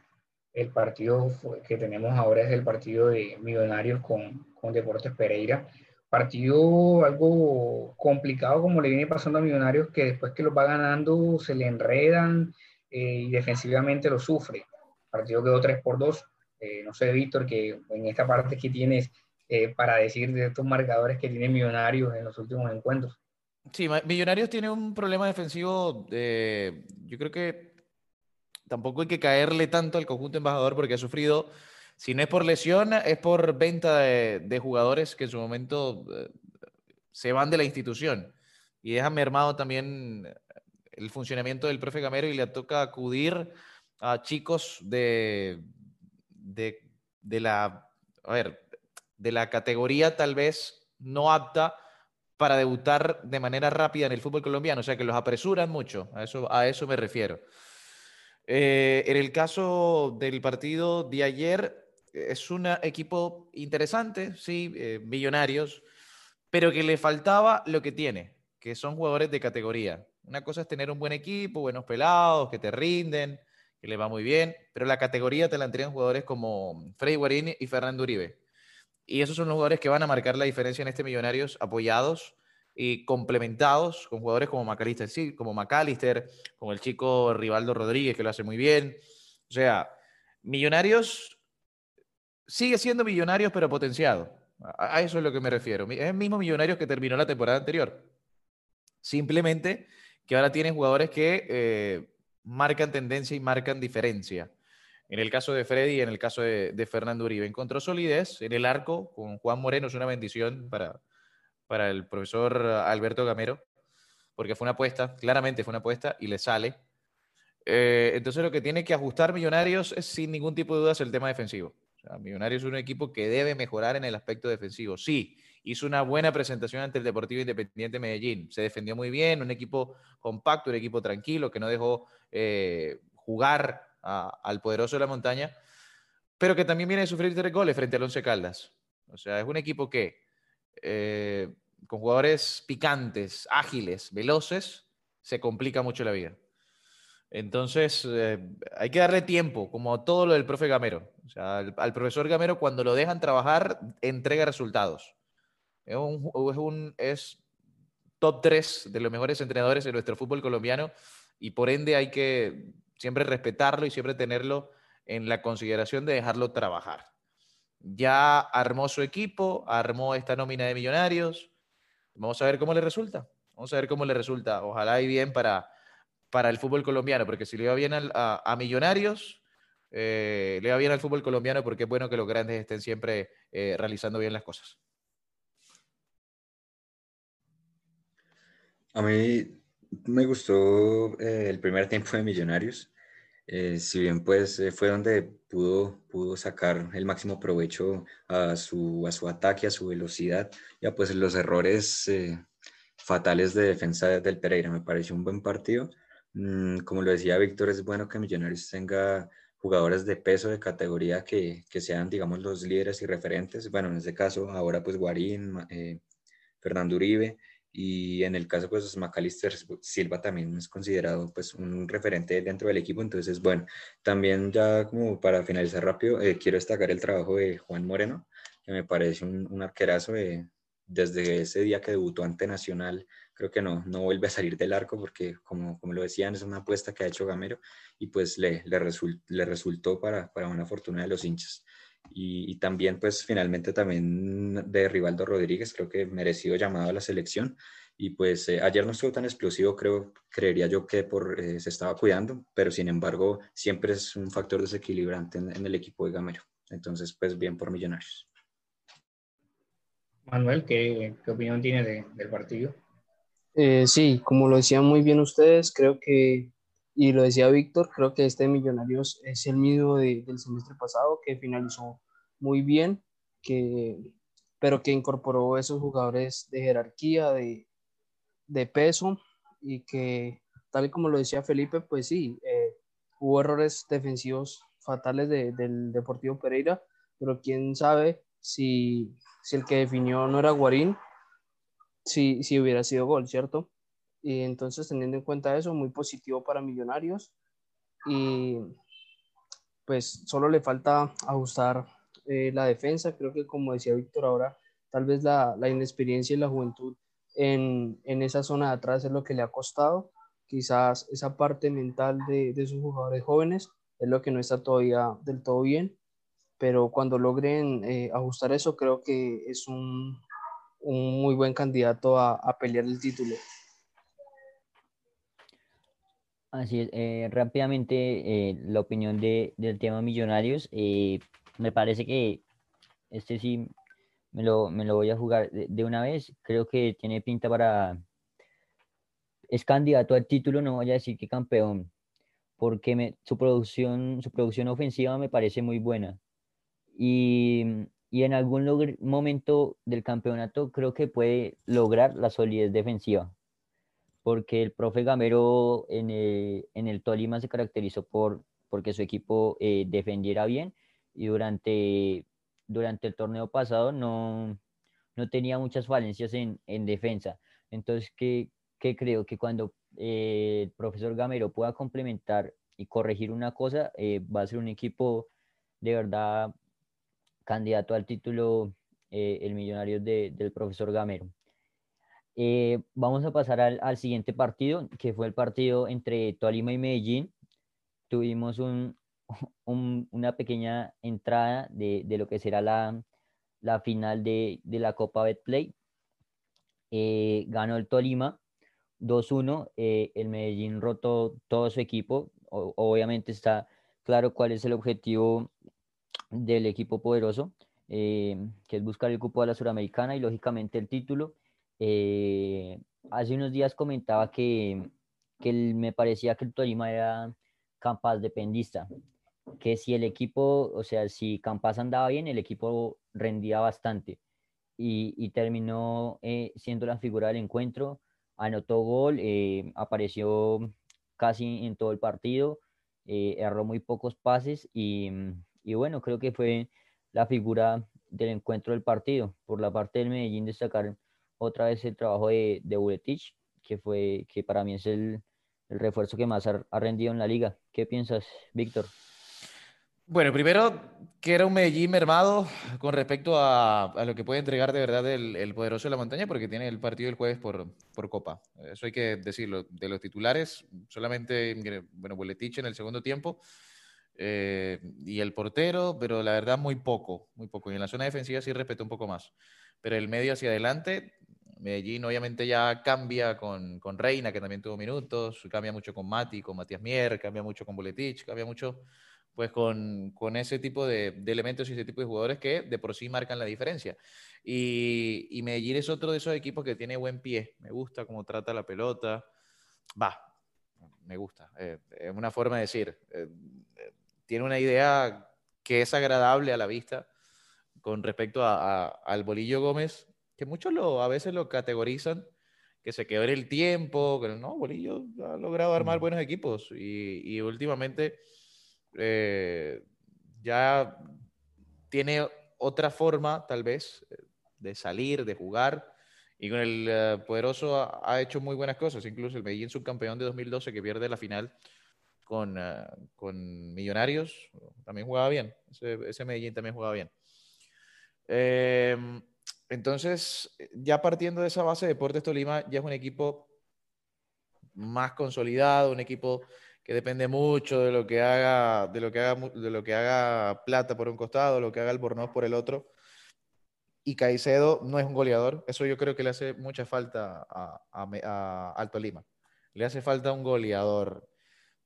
el partido que tenemos ahora es el partido de Millonarios con, con Deportes Pereira. Partido algo complicado como le viene pasando a Millonarios, que después que los va ganando se le enredan eh, y defensivamente lo sufre. Partido quedó 3 por 2. Eh, no sé, Víctor, que en esta parte que tienes eh, para decir de estos marcadores que tiene Millonarios en los últimos encuentros. Sí, Millonarios tiene un problema defensivo, eh, yo creo que tampoco hay que caerle tanto al conjunto embajador porque ha sufrido, si no es por lesión, es por venta de, de jugadores que en su momento eh, se van de la institución y deja mermado también el funcionamiento del profe Gamero y le toca acudir a chicos de, de, de la, a ver, de la categoría tal vez no apta para debutar de manera rápida en el fútbol colombiano, o sea que los apresuran mucho, a eso, a eso me refiero. Eh, en el caso del partido de ayer, es un equipo interesante, sí, eh, millonarios, pero que le faltaba lo que tiene, que son jugadores de categoría. Una cosa es tener un buen equipo, buenos pelados, que te rinden, que le va muy bien, pero la categoría te la entregan jugadores como Freddy Guarín y Fernando Uribe. Y esos son los jugadores que van a marcar la diferencia en este Millonarios, apoyados y complementados con jugadores como McAllister, sí, como McAllister, como el chico Rivaldo Rodríguez, que lo hace muy bien. O sea, Millonarios sigue siendo Millonarios, pero potenciado. A, eso es lo que me refiero. Es el mismo Millonarios que terminó la temporada anterior. Simplemente que ahora tienen jugadores que eh, marcan tendencia y marcan diferencia. En el caso de Freddy y en el caso de, Fernando Uribe. Encontró solidez en el arco con Juan Moreno, es una bendición para, para el profesor Alberto Gamero, porque fue una apuesta, claramente fue una apuesta y le sale. Eh, entonces lo que tiene que ajustar Millonarios es sin ningún tipo de dudas el tema defensivo. Millonarios es un equipo que debe mejorar en el aspecto defensivo. Sí, hizo una buena presentación ante el Deportivo Independiente Medellín. Se defendió muy bien, un equipo compacto, un equipo tranquilo, que no dejó eh, jugar al poderoso de la montaña, pero que también viene a sufrir tres goles frente al Once Caldas. O sea, es un equipo que eh, con jugadores picantes, ágiles, veloces, se complica mucho la vida. Entonces, eh, hay que darle tiempo, como todo lo del profe Gamero. Al, profesor Gamero, cuando lo dejan trabajar, entrega resultados. Es, un, top 3 de los mejores entrenadores en nuestro fútbol colombiano y por ende hay que siempre respetarlo y siempre tenerlo en la consideración de dejarlo trabajar. Ya armó su equipo, armó esta nómina de millonarios. Vamos a ver cómo le resulta. Vamos a ver cómo le resulta. Ojalá y bien para, para el fútbol colombiano, porque si le va bien a, Millonarios, eh, le va bien al fútbol colombiano porque es bueno que los grandes estén siempre eh, realizando bien las cosas. A mí me gustó eh, el primer tiempo de Millonarios. Eh, si bien pues eh, fue donde pudo, pudo sacar el máximo provecho a su, a su ataque, a su velocidad, ya pues los errores fatales de defensa del Pereira. Me pareció un buen partido. Mm, como lo decía Víctor, es bueno que Millonarios tenga jugadores de peso, de categoría, que, que sean, digamos, los líderes y referentes. Bueno, en este caso, ahora pues Guarín, Fernando Uribe, y en el caso pues Macalister Silva también es considerado pues un referente dentro del equipo, entonces bueno, también ya como para finalizar rápido, eh, quiero destacar el trabajo de Juan Moreno, que me parece un, un arquerazo de, desde ese día que debutó ante Nacional, creo que no, no vuelve a salir del arco porque como, como lo decían es una apuesta que ha hecho Gamero y pues le, le, le resultó para, para una fortuna de los hinchas. Y, también, pues finalmente también de Rivaldo Rodríguez, creo que merecido llamado a la selección. Y pues eh, ayer no estuvo tan explosivo, creo, creería yo que por, eh, se estaba cuidando, pero sin embargo siempre es un factor desequilibrante en, el equipo de Gamero. Entonces, pues bien por Millonarios. Manuel, ¿qué, qué opinión tiene del partido? Eh, sí, como lo decían muy bien ustedes, creo que y lo decía Víctor, creo que este Millonarios es el mismo del semestre pasado, que finalizó muy bien, que, pero que incorporó esos jugadores de jerarquía, de, de peso, y que, tal y como lo decía Felipe, pues sí, eh, hubo errores defensivos fatales del Deportivo Pereira, pero quién sabe si, si el que definió no era Guarín, si, si hubiera sido gol, ¿cierto? Y entonces, teniendo en cuenta eso, muy positivo para Millonarios. Y pues solo le falta ajustar eh, la defensa. Creo que, como decía Víctor ahora, tal vez la, la inexperiencia y la juventud en, en, esa zona de atrás es lo que le ha costado. Quizás esa parte mental de, de sus jugadores jóvenes es lo que no está todavía del todo bien. Pero cuando logren eh, ajustar eso, creo que es un, un muy buen candidato a, a pelear el título. Así es, eh, rápidamente eh, la opinión de, del tema millonarios. Eh, me parece que este sí me lo, me lo voy a jugar de, una vez. Creo que tiene pinta para... Es candidato al título, no voy a decir que campeón, porque su, producción, su producción ofensiva me parece muy buena. Y, y en algún momento del campeonato creo que puede lograr la solidez defensiva porque el profe Gamero en el, en el Tolima se caracterizó por porque su equipo eh, defendiera bien y durante, durante el torneo pasado no, no tenía muchas falencias en, en defensa. Entonces, ¿qué, qué creo? Que cuando eh, el profesor Gamero pueda complementar y corregir una cosa, eh, va a ser un equipo de verdad candidato al título el millonario de, del profesor Gamero. Eh, vamos a pasar al, siguiente partido, que fue el partido entre Tolima y Medellín. Tuvimos un, una pequeña entrada de, lo que será la, final de, la Copa Betplay. Eh, ganó el Tolima 2-1. Eh, el Medellín rotó todo su equipo. obviamente está claro cuál es el objetivo del equipo poderoso, que es buscar el cupo de la Suramericana y lógicamente el título. Eh, hace unos días comentaba que, que me parecía que el Tolima era Campas dependista, que si el equipo, o sea, si Campas andaba bien, el equipo rendía bastante y, y terminó eh, siendo la figura del encuentro, anotó gol, eh, apareció casi en todo el partido, erró muy pocos pases y, y bueno, creo que fue la figura del encuentro del partido. Por la parte del Medellín destacar otra vez el trabajo de, de Buletich, que, fue, que para mí es el, el refuerzo que más ha, rendido en la liga. ¿Qué piensas, Víctor? Bueno, primero, que era un Medellín mermado con respecto a, lo que puede entregar de verdad el, poderoso de la montaña, porque tiene el partido el jueves por, por Copa. Eso hay que decirlo. De los titulares, solamente, bueno, Buletich en el segundo tiempo eh, y el portero, pero la verdad muy poco, muy poco. Y en la zona defensiva sí respetó un poco más. Pero el medio hacia adelante, Medellín obviamente ya cambia con, con, Reina, que también tuvo minutos, cambia mucho con Mati, con Matías Mier, cambia mucho con Buletich, cambia mucho pues con, con ese tipo de, de, elementos y ese tipo de jugadores que de por sí marcan la diferencia. Y, y, Medellín es otro de esos equipos que tiene buen pie, me gusta cómo trata la pelota, va, me gusta, eh, es una forma de decir, eh, tiene una idea que es agradable a la vista con respecto a, al Bolillo Gómez, que muchos lo, a veces lo categorizan, que se quedó en el tiempo, que no, Bolillo ha logrado armar buenos equipos y, y últimamente eh, ya tiene otra forma, tal vez, de salir, de jugar. Y con el eh, poderoso ha, hecho muy buenas cosas. Incluso el Medellín subcampeón de 2012 que pierde la final con, eh, con Millonarios, también jugaba bien. Ese, ese Medellín también jugaba bien. Entonces, ya partiendo de esa base, Deportes Tolima ya es un equipo más consolidado, un equipo que depende mucho de lo que haga, de lo que haga, de lo que haga Plata por un costado, lo que haga Albornoz por el otro. Y Caicedo no es un goleador. Eso yo creo que le hace mucha falta a, a, Alto Lima. Le hace falta un goleador.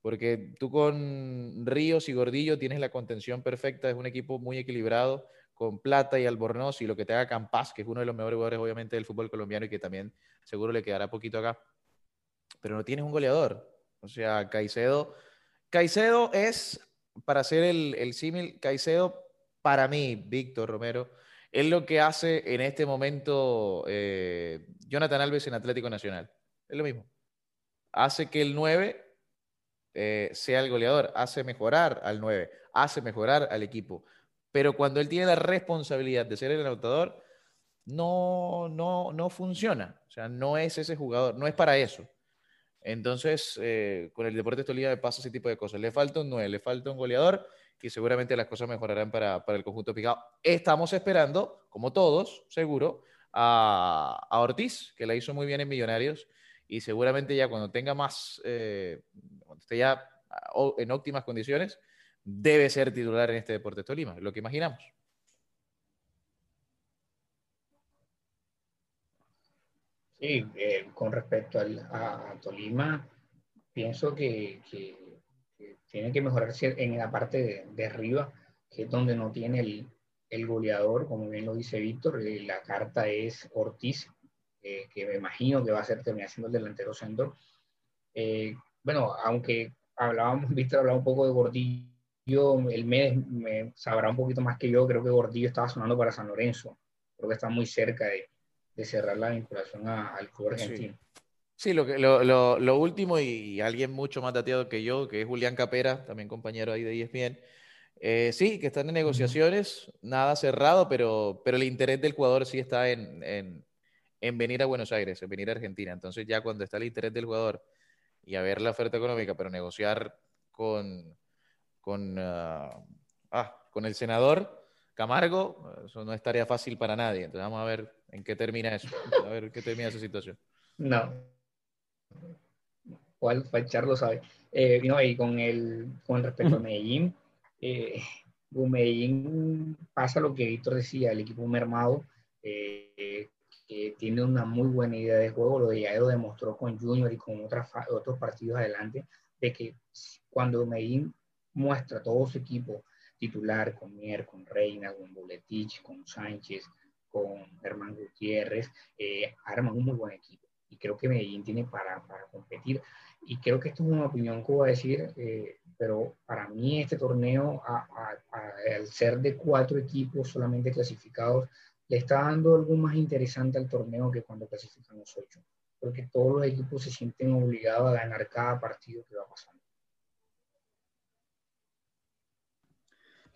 Porque tú con Ríos y Gordillo tienes la contención perfecta. Es un equipo muy equilibrado con Plata y Albornoz y lo que te haga Campas, que es uno de los mejores jugadores obviamente del fútbol colombiano y que también seguro le quedará poquito acá. Pero no tienes un goleador. O sea, Caicedo, Caicedo es, para hacer el, el símil, Caicedo, para mí, Víctor Romero, es lo que hace en este momento eh, Jonathan Alves en Atlético Nacional. Es lo mismo. Hace que el 9 eh, sea el goleador, hace mejorar al 9, hace mejorar al equipo. Pero cuando él tiene la responsabilidad de ser el anotador, no, no, no funciona. O sea, no es ese jugador, no es para eso. Entonces, eh, con el Deportes Tolima pasa ese tipo de cosas. Le falta un 9, le falta un goleador y seguramente las cosas mejorarán para, el conjunto picado. Estamos esperando, como todos, seguro, a, Ortiz, que la hizo muy bien en Millonarios y seguramente ya cuando tenga más, eh, cuando esté ya en óptimas condiciones, debe ser titular en este Deportes Tolima, lo que imaginamos. Sí, eh, con respecto a, Tolima, pienso que, tiene que mejorarse en la parte de, arriba, que es donde no tiene el, goleador, como bien lo dice Víctor. Eh, la carta es Ortiz, eh, que me imagino que va a ser terminar siendo el delantero centro. bueno, aunque hablábamos, Víctor hablaba un poco de Gordillo, el mes me sabrá un poquito más que yo, creo que Gordillo estaba sonando para San Lorenzo, creo que está muy cerca de de cerrar la vinculación al club argentino. Sí. lo, lo, lo, último, y alguien mucho más dateado que yo, que es Julián Capera, también compañero ahí de ESPN, eh, sí, que están en negociaciones, nada cerrado, pero, pero el interés del jugador sí está en, en, en, venir a Buenos Aires, en venir a Argentina. Entonces ya cuando está el interés del jugador y a ver la oferta económica, pero negociar con, con, ah, ah con el senador, Camargo, eso no es tarea fácil para nadie. Entonces vamos a ver en qué termina eso, a ver qué termina esa situación. No. ¿Cuál Charlo sabe? Eh, no, y con el con respecto a Medellín, eh, Medellín pasa lo que Víctor decía, el equipo mermado eh, que tiene una muy buena idea de juego, lo de ya lo demostró con Junior y con otros partidos adelante, de que cuando Medellín muestra todo su equipo titular, con Mier, con Reina, con Boletich, con Sánchez, con Germán Gutiérrez, eh, arman un muy buen equipo. Y creo que Medellín tiene para, para competir. Y creo que esto es una opinión que voy a decir, eh, pero para mí este torneo, al ser de cuatro equipos solamente clasificados, le está dando algo más interesante al torneo que cuando clasifican los ocho. Porque todos los equipos se sienten obligados a ganar cada partido que va pasando.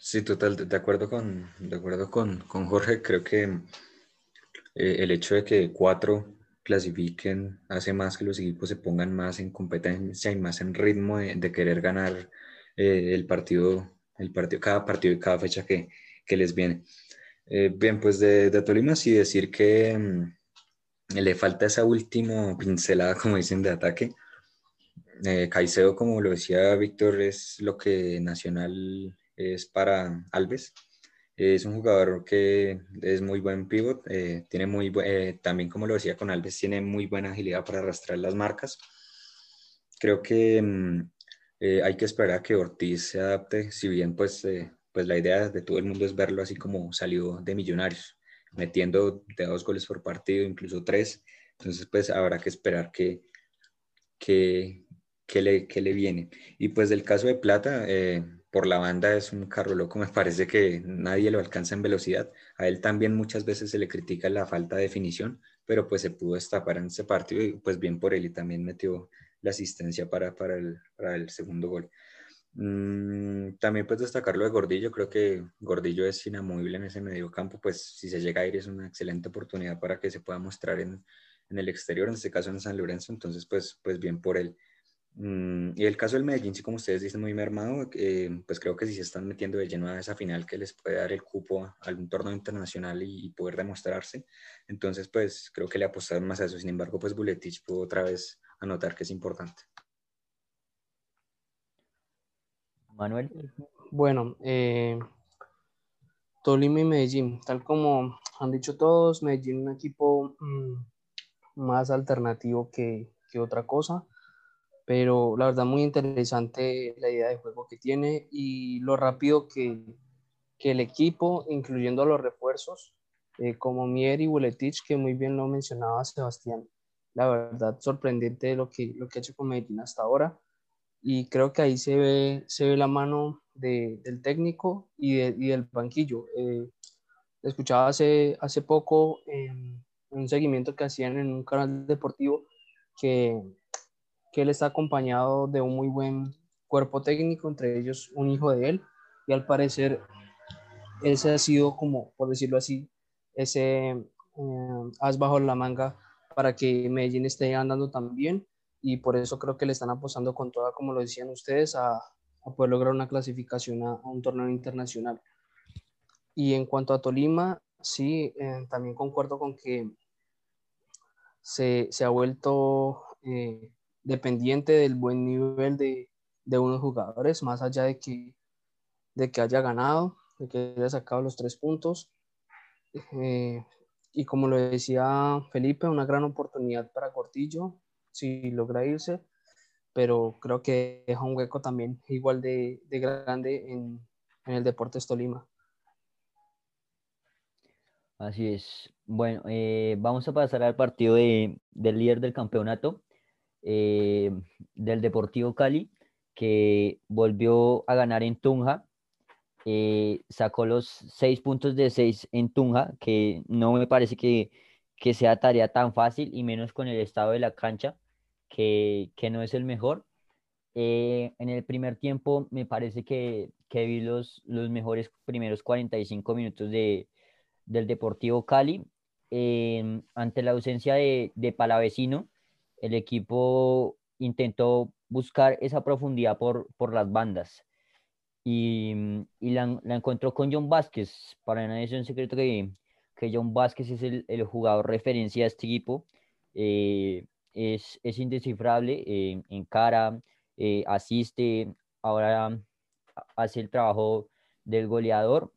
Sí, total, de acuerdo con, de acuerdo con, Jorge, creo que eh, el hecho de que cuatro clasifiquen hace más que los equipos se pongan más en competencia y más en ritmo de, querer ganar eh, el partido, el partido, cada partido y cada fecha que, que les viene. Eh, bien, pues de, de, Tolima sí decir que mm, le falta esa última pincelada, como dicen, de ataque. Eh, Caicedo, como lo decía Víctor, es lo que Nacional es para Alves. Es un jugador que es muy buen pivot, eh, tiene muy eh, también como lo decía con Alves, tiene muy buena agilidad para arrastrar las marcas. Creo que mm, eh, hay que esperar a que Ortiz se adapte, si bien pues, pues la idea de todo el mundo es verlo así como salió de Millonarios, metiendo de dos goles por partido, incluso tres. Entonces pues habrá que esperar que, que, que, le, que le viene. Y pues del caso de Plata, por la banda es un carro loco, me parece que nadie lo alcanza en velocidad. A él también muchas veces se le critica la falta de definición, pero pues se pudo destapar en ese partido y pues bien por él y también metió la asistencia para, para, el, segundo gol. Mm, también pues destacar lo de Gordillo, creo que Gordillo es inamovible en ese medio campo, pues si se llega a ir es una excelente oportunidad para que se pueda mostrar en, en el exterior, en este caso en San Lorenzo, entonces pues, pues bien por él. Mm, y el caso del Medellín, sí, como ustedes dicen, muy mermado, eh, pues creo que si se están metiendo de lleno a esa final que les puede dar el cupo a algún torneo internacional y, poder demostrarse. Entonces, pues creo que le apostaron más a eso. Sin embargo, pues Buletich pudo otra vez anotar que es importante. Manuel. Bueno, eh, Tolima y Medellín, tal como han dicho todos, Medellín un equipo mm, más alternativo que, que otra cosa pero la verdad muy interesante la idea de juego que tiene y lo rápido que, que el equipo, incluyendo los refuerzos, eh, como Mier y Buletich, que muy bien lo mencionaba Sebastián, la verdad sorprendente lo que, lo que ha hecho con Medellín hasta ahora y creo que ahí se ve, se ve la mano de, del técnico y, y, del banquillo. Eh, escuchaba hace, hace poco en un seguimiento que hacían en un canal deportivo que que él está acompañado de un muy buen cuerpo técnico, entre ellos un hijo de él, y al parecer ese ha sido como, por decirlo así, ese eh, as bajo la manga para que Medellín esté andando tan bien y por eso creo que le están apostando con toda, como lo decían ustedes, a, poder lograr una clasificación a, un torneo internacional. Y en cuanto a Tolima, sí, eh, también concuerdo con que se, se ha vuelto eh, dependiente del buen nivel de, de unos jugadores, más allá de que, de que haya ganado, de que haya sacado los tres puntos. Eh, y como lo decía Felipe, una gran oportunidad para Cortillo si logra irse, pero creo que deja un hueco también igual de, de grande en, en, el Deportes Tolima. Así es. Bueno, eh, vamos a pasar al partido de, del líder del campeonato, eh, del Deportivo Cali, que volvió a ganar en Tunja. Eh, sacó los seis puntos de seis en Tunja, que no me parece que, que, sea tarea tan fácil, y menos con el estado de la cancha, que, que no es el mejor. Eh, en el primer tiempo me parece que, que vi los, los mejores primeros 45 minutos de, del Deportivo Cali. ante la ausencia de, de Palavecino, el equipo intentó buscar esa profundidad por, por las bandas y, y la, la, encontró con John Vázquez. Para nadie es un secreto que, que John Vázquez es el, el, jugador referencia de este equipo. Eh, es, es, indescifrable eh, en cara, eh, asiste, ahora hace el trabajo del goleador.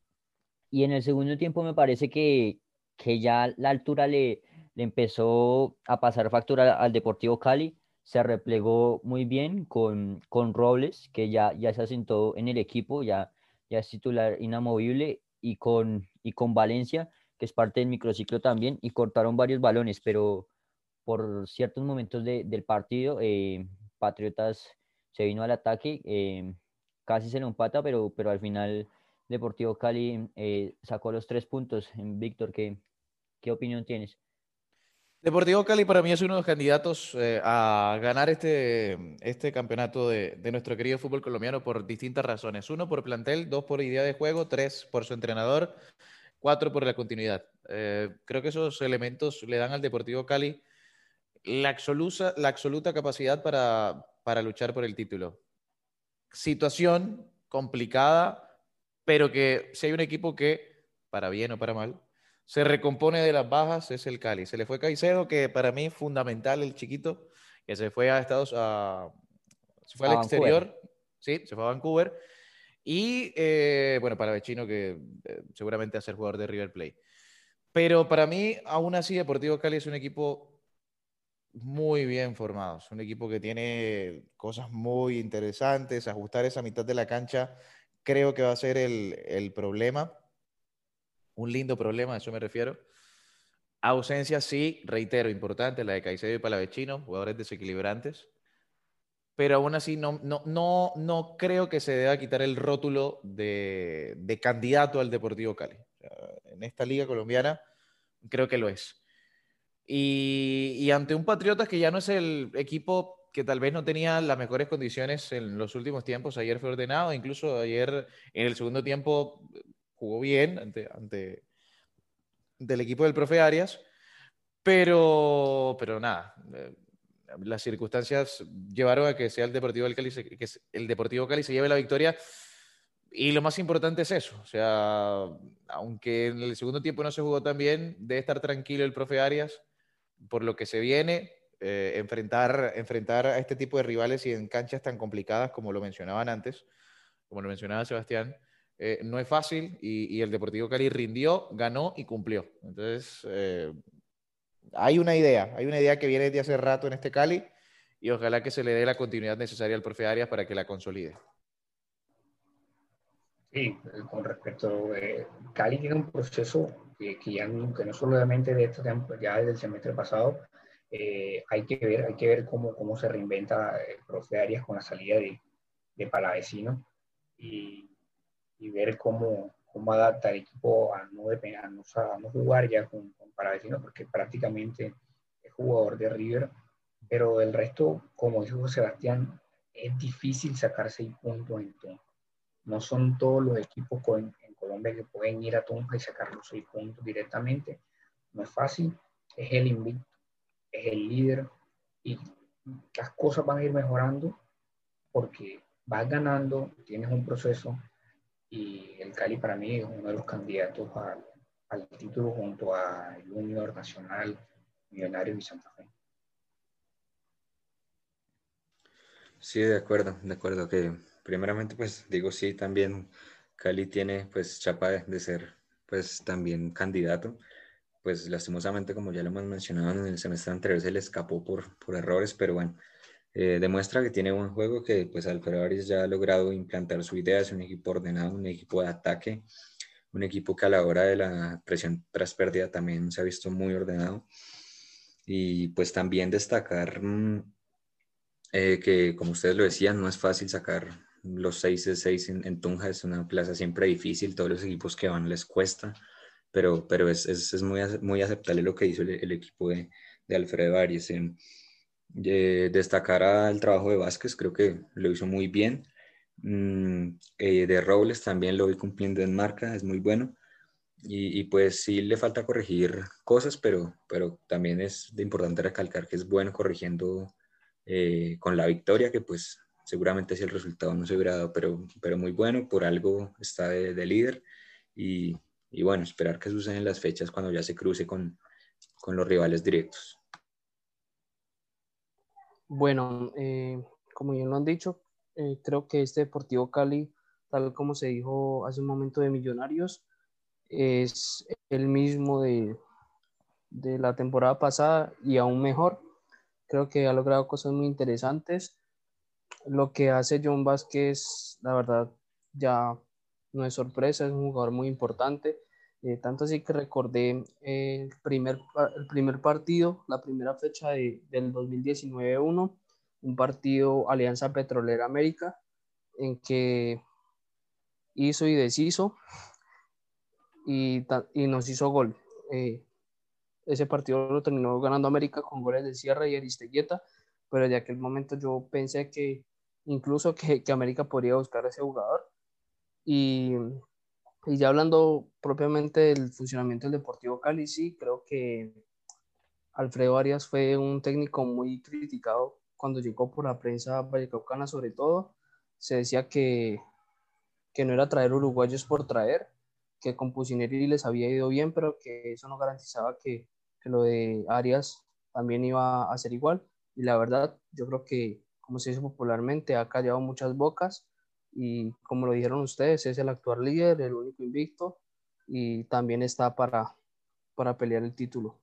Y en el segundo tiempo me parece que, que ya la altura le, le empezó a pasar factura al Deportivo Cali, se replegó muy bien con, con Robles, que ya, ya se asentó en el equipo, ya, ya es titular inamovible, y con, y con Valencia, que es parte del microciclo también, y cortaron varios balones, pero por ciertos momentos de, del partido, eh, Patriotas se vino al ataque, eh, casi se lo empata, pero, pero al final Deportivo Cali eh, sacó los tres puntos. Víctor, ¿qué, ¿qué opinión tienes? Deportivo Cali para mí es uno de los candidatos eh, a ganar este, este campeonato de, nuestro querido fútbol colombiano por distintas razones. Uno, por plantel, dos, por idea de juego, tres, por su entrenador, cuatro por la continuidad. Eh, creo que esos elementos le dan al Deportivo Cali la absoluta, la absoluta capacidad para, para luchar por el título. Situación complicada, pero que si hay un equipo que, para bien o para mal, se recompone de las bajas, es el Cali. Se le fue Caicedo, que para mí es fundamental, el chiquito, que se fue a Estados a, se fue al exterior, sí, se fue a Vancouver. Y eh, bueno, para Vecino, que eh, seguramente va a ser jugador de River Plate. Pero para mí, aún así, Deportivo Cali es un equipo muy bien formado. Es un equipo que tiene cosas muy interesantes. Ajustar esa mitad de la cancha creo que va a ser el, el problema. Un lindo problema, a eso me refiero. Ausencia, sí, reitero, importante, la de Caicedo y Palavecino, jugadores desequilibrantes pero aún así no, no, no, no creo que se deba quitar el rótulo de, candidato al Deportivo Cali. en esta liga colombiana creo que lo es. Y, y, ante un Patriotas que ya no es el equipo que tal vez no tenía las mejores condiciones en los últimos tiempos, ayer fue ordenado, incluso ayer en el segundo tiempo jugó bien ante, ante del equipo del profe Arias, pero, pero nada, eh, las circunstancias llevaron a que sea el Deportivo Cali, que el Deportivo Cali se lleve la victoria. Y lo más importante es eso. O sea, aunque en el segundo tiempo no se jugó tan bien, debe estar tranquilo el profe Arias por lo que se viene. Eh, enfrentar, enfrentar a este tipo de rivales y en canchas tan complicadas como lo mencionaban antes, como lo mencionaba Sebastián, eh, no es fácil y, el Deportivo Cali rindió, ganó y cumplió. Entonces, eh, hay una idea, hay una idea que viene de hace rato en este Cali y ojalá que se le dé la continuidad necesaria al profe Arias para que la consolide. Sí, con respecto eh, Cali tiene un proceso que, ya no, que no solamente de este tiempo, ya desde el semestre pasado, eh, hay que ver, hay que ver cómo, cómo se reinventa el profe Arias con la salida de, de Palavecino y, y ver cómo, cómo adapta el equipo a no, a no, jugar ya con, con Paravecino, porque prácticamente es jugador de River, pero el resto, como dijo Sebastián, es difícil sacar seis puntos en Tunja. No son todos los equipos en Colombia que pueden ir a Tunja y sacar los seis puntos directamente. No es fácil, es el invicto, es el líder y las cosas van a ir mejorando porque vas ganando, tienes un proceso y el Cali para mí es uno de los candidatos al, título junto a Junior Nacional, Millonario y Santa Fe. Sí, de acuerdo, de acuerdo que primeramente pues digo sí, también Cali tiene pues chapa de, ser pues también candidato, pues lastimosamente como ya lo hemos mencionado en el semestre anterior se le escapó por, por errores, pero bueno, eh, demuestra que tiene buen juego, que pues Alfredo Arias ya ha logrado implantar su idea, es un equipo ordenado, un equipo de ataque, un equipo que a la hora de la presión tras pérdida también se ha visto muy ordenado. Y pues también destacar mm, eh, que, como ustedes lo decían, no es fácil sacar los 6 de 6 en, Tunja, es una plaza siempre difícil, todos los equipos que van les cuesta, pero, pero es, es, es muy, muy aceptable lo que hizo el, equipo de, de Alfredo Arias. En, eh, destacar al trabajo de Vázquez, creo que lo hizo muy bien. Mm, eh, de Robles también lo vi cumpliendo en marca, es muy bueno. Y, pues sí le falta corregir cosas, pero, pero también es importante recalcar que es bueno corrigiendo eh, con la victoria, que pues seguramente si el resultado no se hubiera dado, pero, pero muy bueno, por algo está de, líder. Y, y, bueno, esperar que sucedan las fechas cuando ya se cruce con, con los rivales directos. Bueno, eh, como ya lo han dicho, eh, creo que este Deportivo Cali, tal como se dijo hace un momento de Millonarios, es el mismo de, de la temporada pasada y aún mejor. Creo que ha logrado cosas muy interesantes. Lo que hace John Vázquez, la verdad, ya no es sorpresa, es un jugador muy importante. Eh, tanto así que recordé el, primer, el primer partido, la primera fecha de, del 2019-1, un partido Alianza Petrolera América, en que hizo y deshizo y, y nos hizo gol. Eh, ese partido lo terminó ganando América con goles de Sierra y Aristeguieta, pero de aquel momento yo pensé que incluso que, que América podría buscar a ese jugador y Y ya hablando propiamente del funcionamiento del Deportivo Cali, sí, creo que Alfredo Arias fue un técnico muy criticado cuando llegó por la prensa vallecaucana, sobre todo. Se decía que, que no era traer uruguayos por traer, que con Pusineri les había ido bien, pero que eso no garantizaba que, que lo de Arias también iba a ser igual. Y la verdad, yo creo que, como se dice popularmente, ha callado muchas bocas y como lo dijeron ustedes, es el actual líder, el único invicto y también está para, para pelear el título.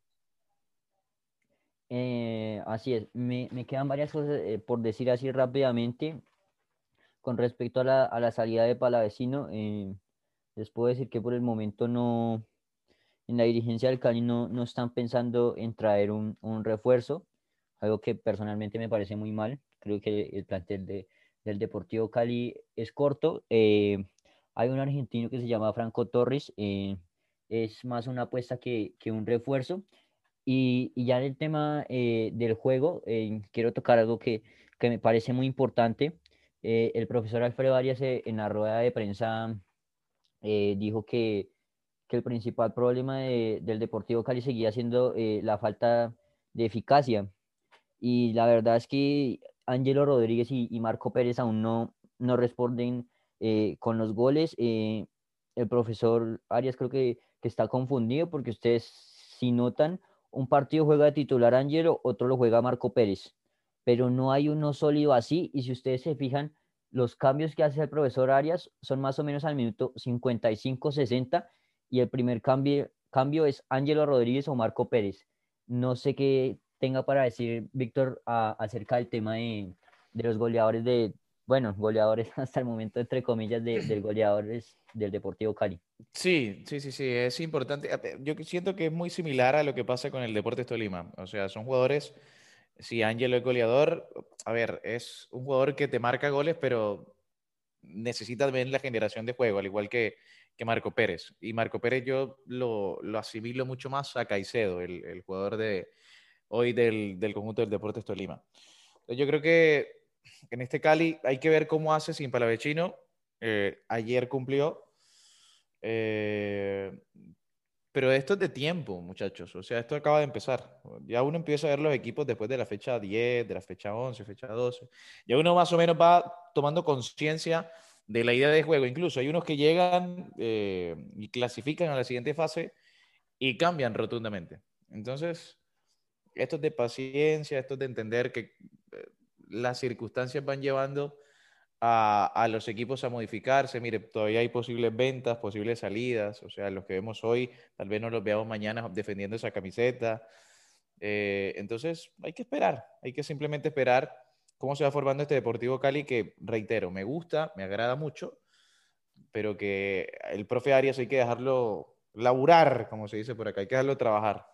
Eh, así es, me, me, quedan varias cosas eh, por decir así rápidamente con respecto a la, a la salida de Palavecino. Eh, les puedo decir que por el momento no, en la dirigencia del Cali no, no están pensando en traer un, un, refuerzo, algo que personalmente me parece muy mal. Creo que el plantel de, del Deportivo Cali es corto. Eh, hay un argentino que se llama Franco Torres, eh, es más una apuesta que, que un refuerzo. Y, y, ya en el tema eh, del juego, quiero tocar algo que, que, me parece muy importante. el profesor Alfredo Arias en la rueda de prensa dijo que, que, el principal problema de, del Deportivo Cali seguía siendo la falta de eficacia. Y la verdad es que Ángelo Rodríguez y, Marco Pérez aún no, no responden eh, con los goles. Eh, el profesor Arias creo que, que, está confundido porque ustedes, si notan, un partido juega de titular Ángelo, otro lo juega Marco Pérez, pero no hay uno sólido así. Y si ustedes se fijan, los cambios que hace el profesor Arias son más o menos al minuto 55-60 y el primer cambio, cambio es Ángelo Rodríguez o Marco Pérez. No sé qué tenga para decir, Víctor, acerca del tema de, de, los goleadores de, bueno, goleadores hasta el momento, entre comillas, de, del goleadores del Deportivo Cali. Sí, sí, sí, sí, es importante. Yo siento que es muy similar a lo que pasa con el Deportes Tolima. O sea, son jugadores, si Ángelo es goleador, a ver, es un jugador que te marca goles, pero necesita también la generación de juego, al igual que, que Marco Pérez. Y Marco Pérez yo lo, lo asimilo mucho más a Caicedo, el, el jugador de, hoy del, del conjunto del Deportes Tolima. Yo creo que en este Cali hay que ver cómo hace sin Palavecino. Eh, ayer cumplió. Eh, pero esto es de tiempo, muchachos. O sea, esto acaba de empezar. Ya uno empieza a ver los equipos después de la fecha 10, de la fecha 11, fecha 12. Ya uno más o menos va tomando conciencia de la idea de juego. Incluso hay unos que llegan eh, y clasifican a la siguiente fase y cambian rotundamente. Entonces, esto es de paciencia, esto es de entender que eh, las circunstancias van llevando a, a, los equipos a modificarse. Mire, todavía hay posibles ventas, posibles salidas. O sea, los que vemos hoy, tal vez no los veamos mañana defendiendo esa camiseta. Eh, entonces, hay que esperar, hay que simplemente esperar cómo se va formando este Deportivo Cali, que reitero, me gusta, me agrada mucho, pero que el profe Arias hay que dejarlo laburar, como se dice por acá, hay que dejarlo trabajar.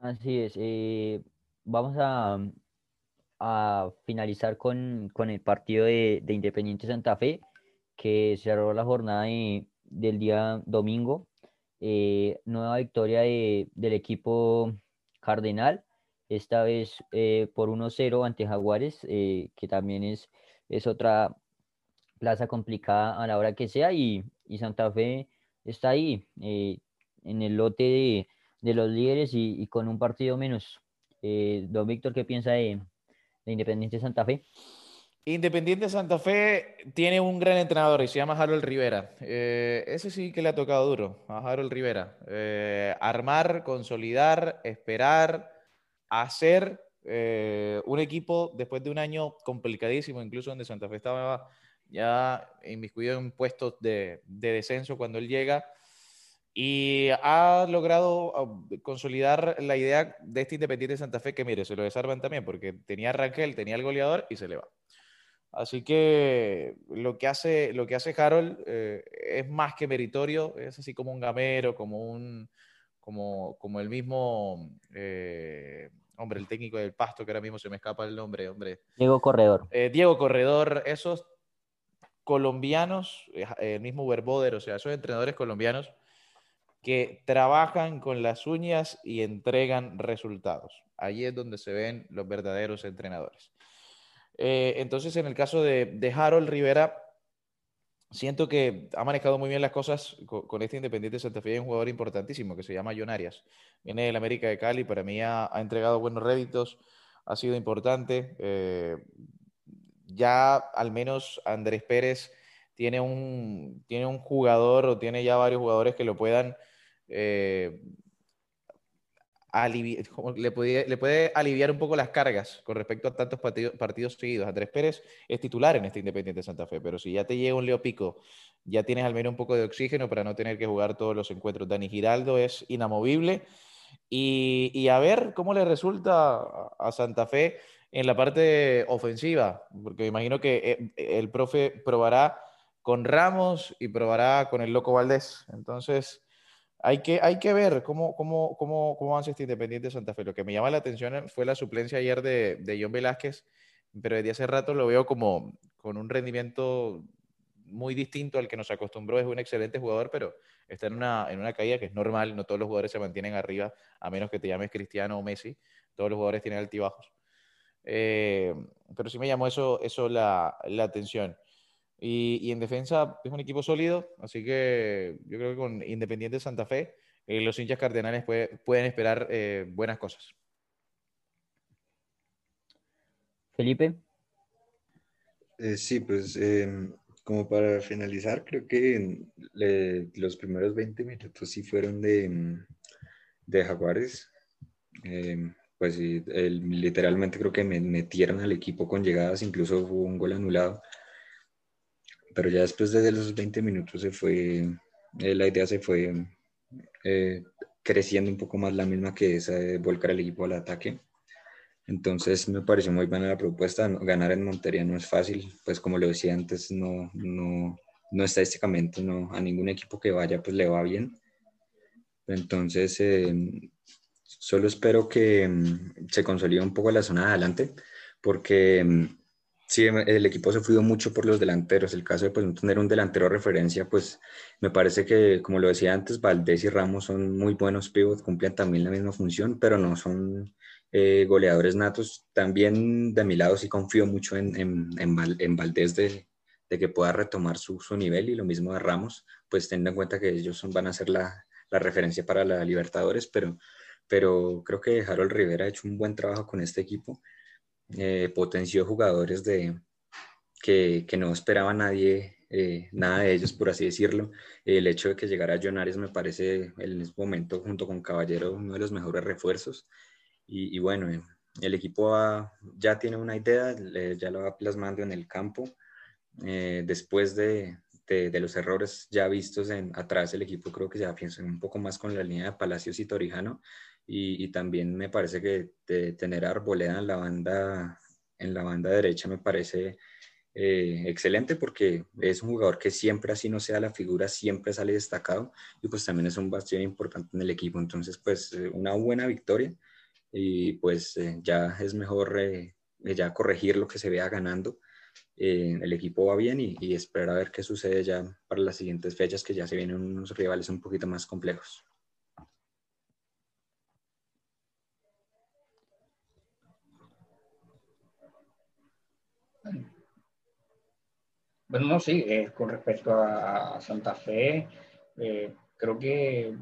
Así es. Eh, vamos a, a finalizar con, con, el partido de, de, Independiente Santa Fe, que cerró la jornada del día domingo. Eh, nueva victoria de, del equipo Cardenal, esta vez eh, por 1-0 ante Jaguares, que también es, es otra plaza complicada a la hora que sea, y, y Santa Fe está ahí en el lote de de los líderes y, con un partido menos. Eh, don Víctor, ¿qué piensa de, Independiente Santa Fe? Independiente Santa Fe tiene un gran entrenador y se llama Harold Rivera. Eh, ese sí que le ha tocado duro a Harold Rivera. Eh, armar, consolidar, esperar, hacer un equipo después de un año complicadísimo, incluso donde Santa Fe estaba ya inmiscuido en puestos de, de descenso cuando él llega y ha logrado ah, consolidar la idea de este Independiente de Santa Fe que, mire, se lo desarman también porque tenía a Rangel, tenía el goleador y se le va. Así que lo que hace, lo que hace Harold eh, es más que meritorio, es así como un gamero, como, un, como, como el mismo, eh, hombre, el técnico del pasto, que ahora mismo se me escapa el nombre, hombre. Diego Corredor. Eh, Diego Corredor, esos colombianos, el mismo Werboder, o sea, esos entrenadores colombianos que trabajan con las uñas y entregan resultados. Allí es donde se ven los verdaderos entrenadores. Eh, entonces, en el caso de, Harold Rivera, siento que ha manejado muy bien las cosas con, este Independiente de Santa Fe, un jugador importantísimo que se llama John Arias. Viene del América de Cali, para mí ha, entregado buenos réditos, ha sido importante. Eh, ya al menos Andrés Pérez tiene un, tiene un jugador o tiene ya varios jugadores que lo puedan eh, le, puede, aliviar un poco las cargas con respecto a tantos partidos, seguidos. Andrés Pérez es titular en este Independiente de Santa Fe, pero si ya te llega un Leo Pico, ya tienes al menos un poco de oxígeno para no tener que jugar todos los encuentros. Dani Giraldo es inamovible. Y, a ver cómo le resulta a Santa Fe en la parte ofensiva, porque me imagino que eh, el profe probará con Ramos y probará con el Loco Valdés. Entonces, hay que, hay que ver cómo, cómo, cómo, cómo avanza este Independiente de Santa Fe. Lo que me llama la atención fue la suplencia ayer de, de John Velázquez, pero desde hace rato lo veo como con un rendimiento muy distinto al que nos acostumbró. Es un excelente jugador, pero está en una, en una caída que es normal. No todos los jugadores se mantienen arriba, a menos que te llames Cristiano o Messi. Todos los jugadores tienen altibajos. Eh, pero sí me llamó eso, eso la, la atención. Y, en defensa es un equipo sólido, así que yo creo que con Independiente Santa Fe, eh, los hinchas cardenales pueden esperar eh, buenas cosas. Felipe. Eh, sí, pues em, como para finalizar, creo que los primeros 20 minutos sí fueron de, de Jaguares. Em, pues literalmente creo que me metieron al equipo con llegadas, incluso hubo un gol anulado pero ya después de los 20 minutos se fue, eh, la idea se fue eh, creciendo un poco más la misma que esa de volcar el equipo al ataque. Entonces me pareció muy buena la propuesta. Ganar en Montería no es fácil, pues como lo decía antes, no, no, no estadísticamente no, a ningún equipo que vaya pues le va bien. Entonces eh, solo espero que mm, se consolide un poco la zona de adelante, porque mm, Sí, el equipo se sufrido mucho por los delanteros. El caso de pues, no tener un delantero de referencia, pues me parece que, como lo decía antes, Valdés y Ramos son muy buenos pivots, cumplen también la misma función, pero no son eh, goleadores natos. También de mi lado sí confío mucho en, en, Valdés de, de, que pueda retomar su, su, nivel y lo mismo de Ramos, pues teniendo en cuenta que ellos son, van a ser la, la referencia para la Libertadores, pero, pero creo que Harold Rivera ha hecho un buen trabajo con este equipo eh, potenció jugadores de, que, que, no esperaba nadie, eh, nada de ellos, por así decirlo. El hecho de que llegara John Arias me parece en este momento, junto con Caballero, uno de los mejores refuerzos. Y, bueno, eh, el equipo ya tiene una idea, ya lo va plasmando en el campo. después de, de, los errores ya vistos en, atrás, el equipo creo que se afianza un poco más con la línea de Palacios y Torijano y, también me parece que tener a Arboleda en la banda, en la banda derecha me parece eh, excelente porque es un jugador que siempre, así no sea la figura, siempre sale destacado y pues también es un bastión importante en el equipo. Entonces, pues eh, una buena victoria y pues eh, ya es mejor ya corregir lo que se vea ganando. el equipo va bien y, y esperar a ver qué sucede ya para las siguientes fechas que ya se vienen unos rivales un poquito más complejos. Bueno, no, sí, eh, con respecto a, Santa Fe, eh, creo que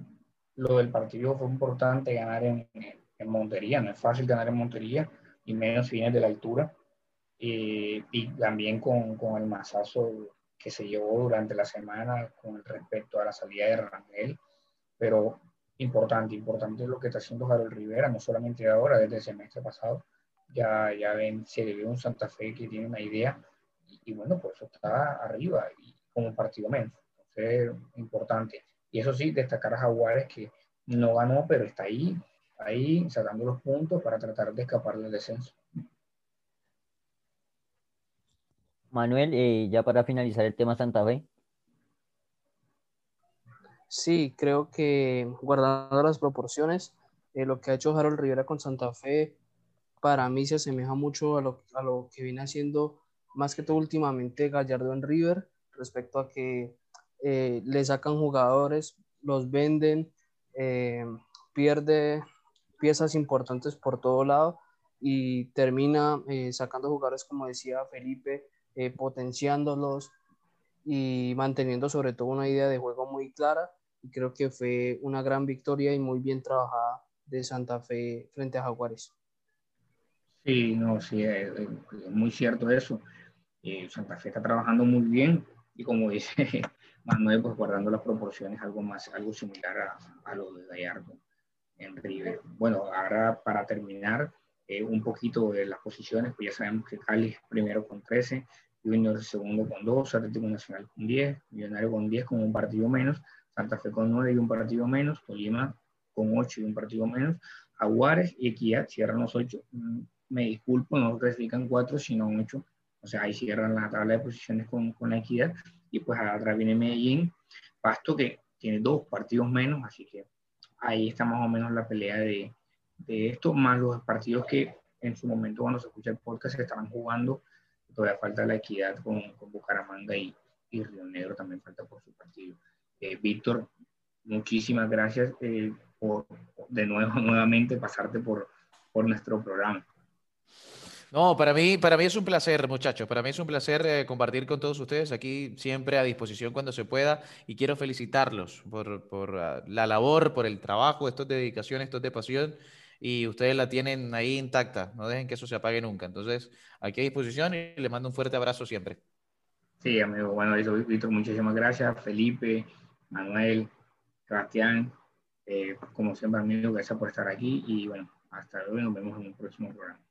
lo del partido fue importante ganar en, en, Montería, no es fácil ganar en Montería, y menos fines de la altura, y también con, con, el masazo que se llevó durante la semana con respecto a la salida de Rangel, pero importante, importante lo que está haciendo Harold Rivera, no solamente ahora, desde el semestre pasado, ya, ya ven, se le ve un Santa Fe que tiene una idea y, bueno, por eso está arriba y como un partido menos. Entonces, importante. Y eso sí, destacar a Jaguares que no ganó, pero está ahí, ahí sacando los puntos para tratar de escapar del descenso. Manuel, eh, ya para finalizar el tema Santa Fe. Sí, creo que guardando las proporciones, eh, lo que ha hecho Harold Rivera con Santa Fe para mí se asemeja mucho a lo, a lo que viene haciendo más que todo últimamente Gallardo en River, respecto a que eh, le sacan jugadores, los venden, eh, pierde piezas importantes por todo lado y termina eh, sacando jugadores, como decía Felipe, potenciándolos y manteniendo sobre todo una idea de juego muy clara. Y creo que fue una gran victoria y muy bien trabajada de Santa Fe frente a Jaguares. Sí, no, sí, es, muy cierto eso. Eh, Santa Fe está trabajando muy bien y como dice Manuel, pues guardando las proporciones, algo más, algo similar a, a lo de Gallardo en River. Bueno, ahora para terminar, eh, un poquito de las posiciones, pues ya sabemos que Cali es primero con 13, Junior segundo con 2, Atlético Nacional con 10, Millonario con 10 con un partido menos, Santa Fe con 9 y un partido menos, Tolima con 8 y un partido menos, Aguares y Equidad cierran los 8. Mm, me disculpo, no clasifican 4, sino 8. O sea, ahí cierran la tabla de posiciones con, con la Equidad. Y pues atrás viene Medellín, Pasto que tiene dos partidos menos, así que ahí está más o menos la pelea de, de esto, más los partidos que en su momento cuando se escucha el podcast se estaban jugando, todavía falta la equidad con, con Bucaramanga y, y, Río Negro también falta por su partido. Eh, Víctor, muchísimas gracias eh, por de nuevo, nuevamente pasarte por, por nuestro programa. No, para mí, para mí es un placer, muchachos. Para mí es un placer eh, compartir con todos ustedes aquí, siempre a disposición cuando se pueda. Y quiero felicitarlos por, uh, la labor, por el trabajo, esto es de dedicación, esto es de pasión. Y ustedes la tienen ahí intacta. No dejen que eso se apague nunca. Entonces, aquí a disposición y les mando un fuerte abrazo siempre. Sí, amigo. Bueno, Víctor, muchísimas gracias. Felipe, Manuel, Sebastián, eh, como siempre, amigo, gracias por estar aquí. Y bueno, hasta luego nos vemos en un próximo programa.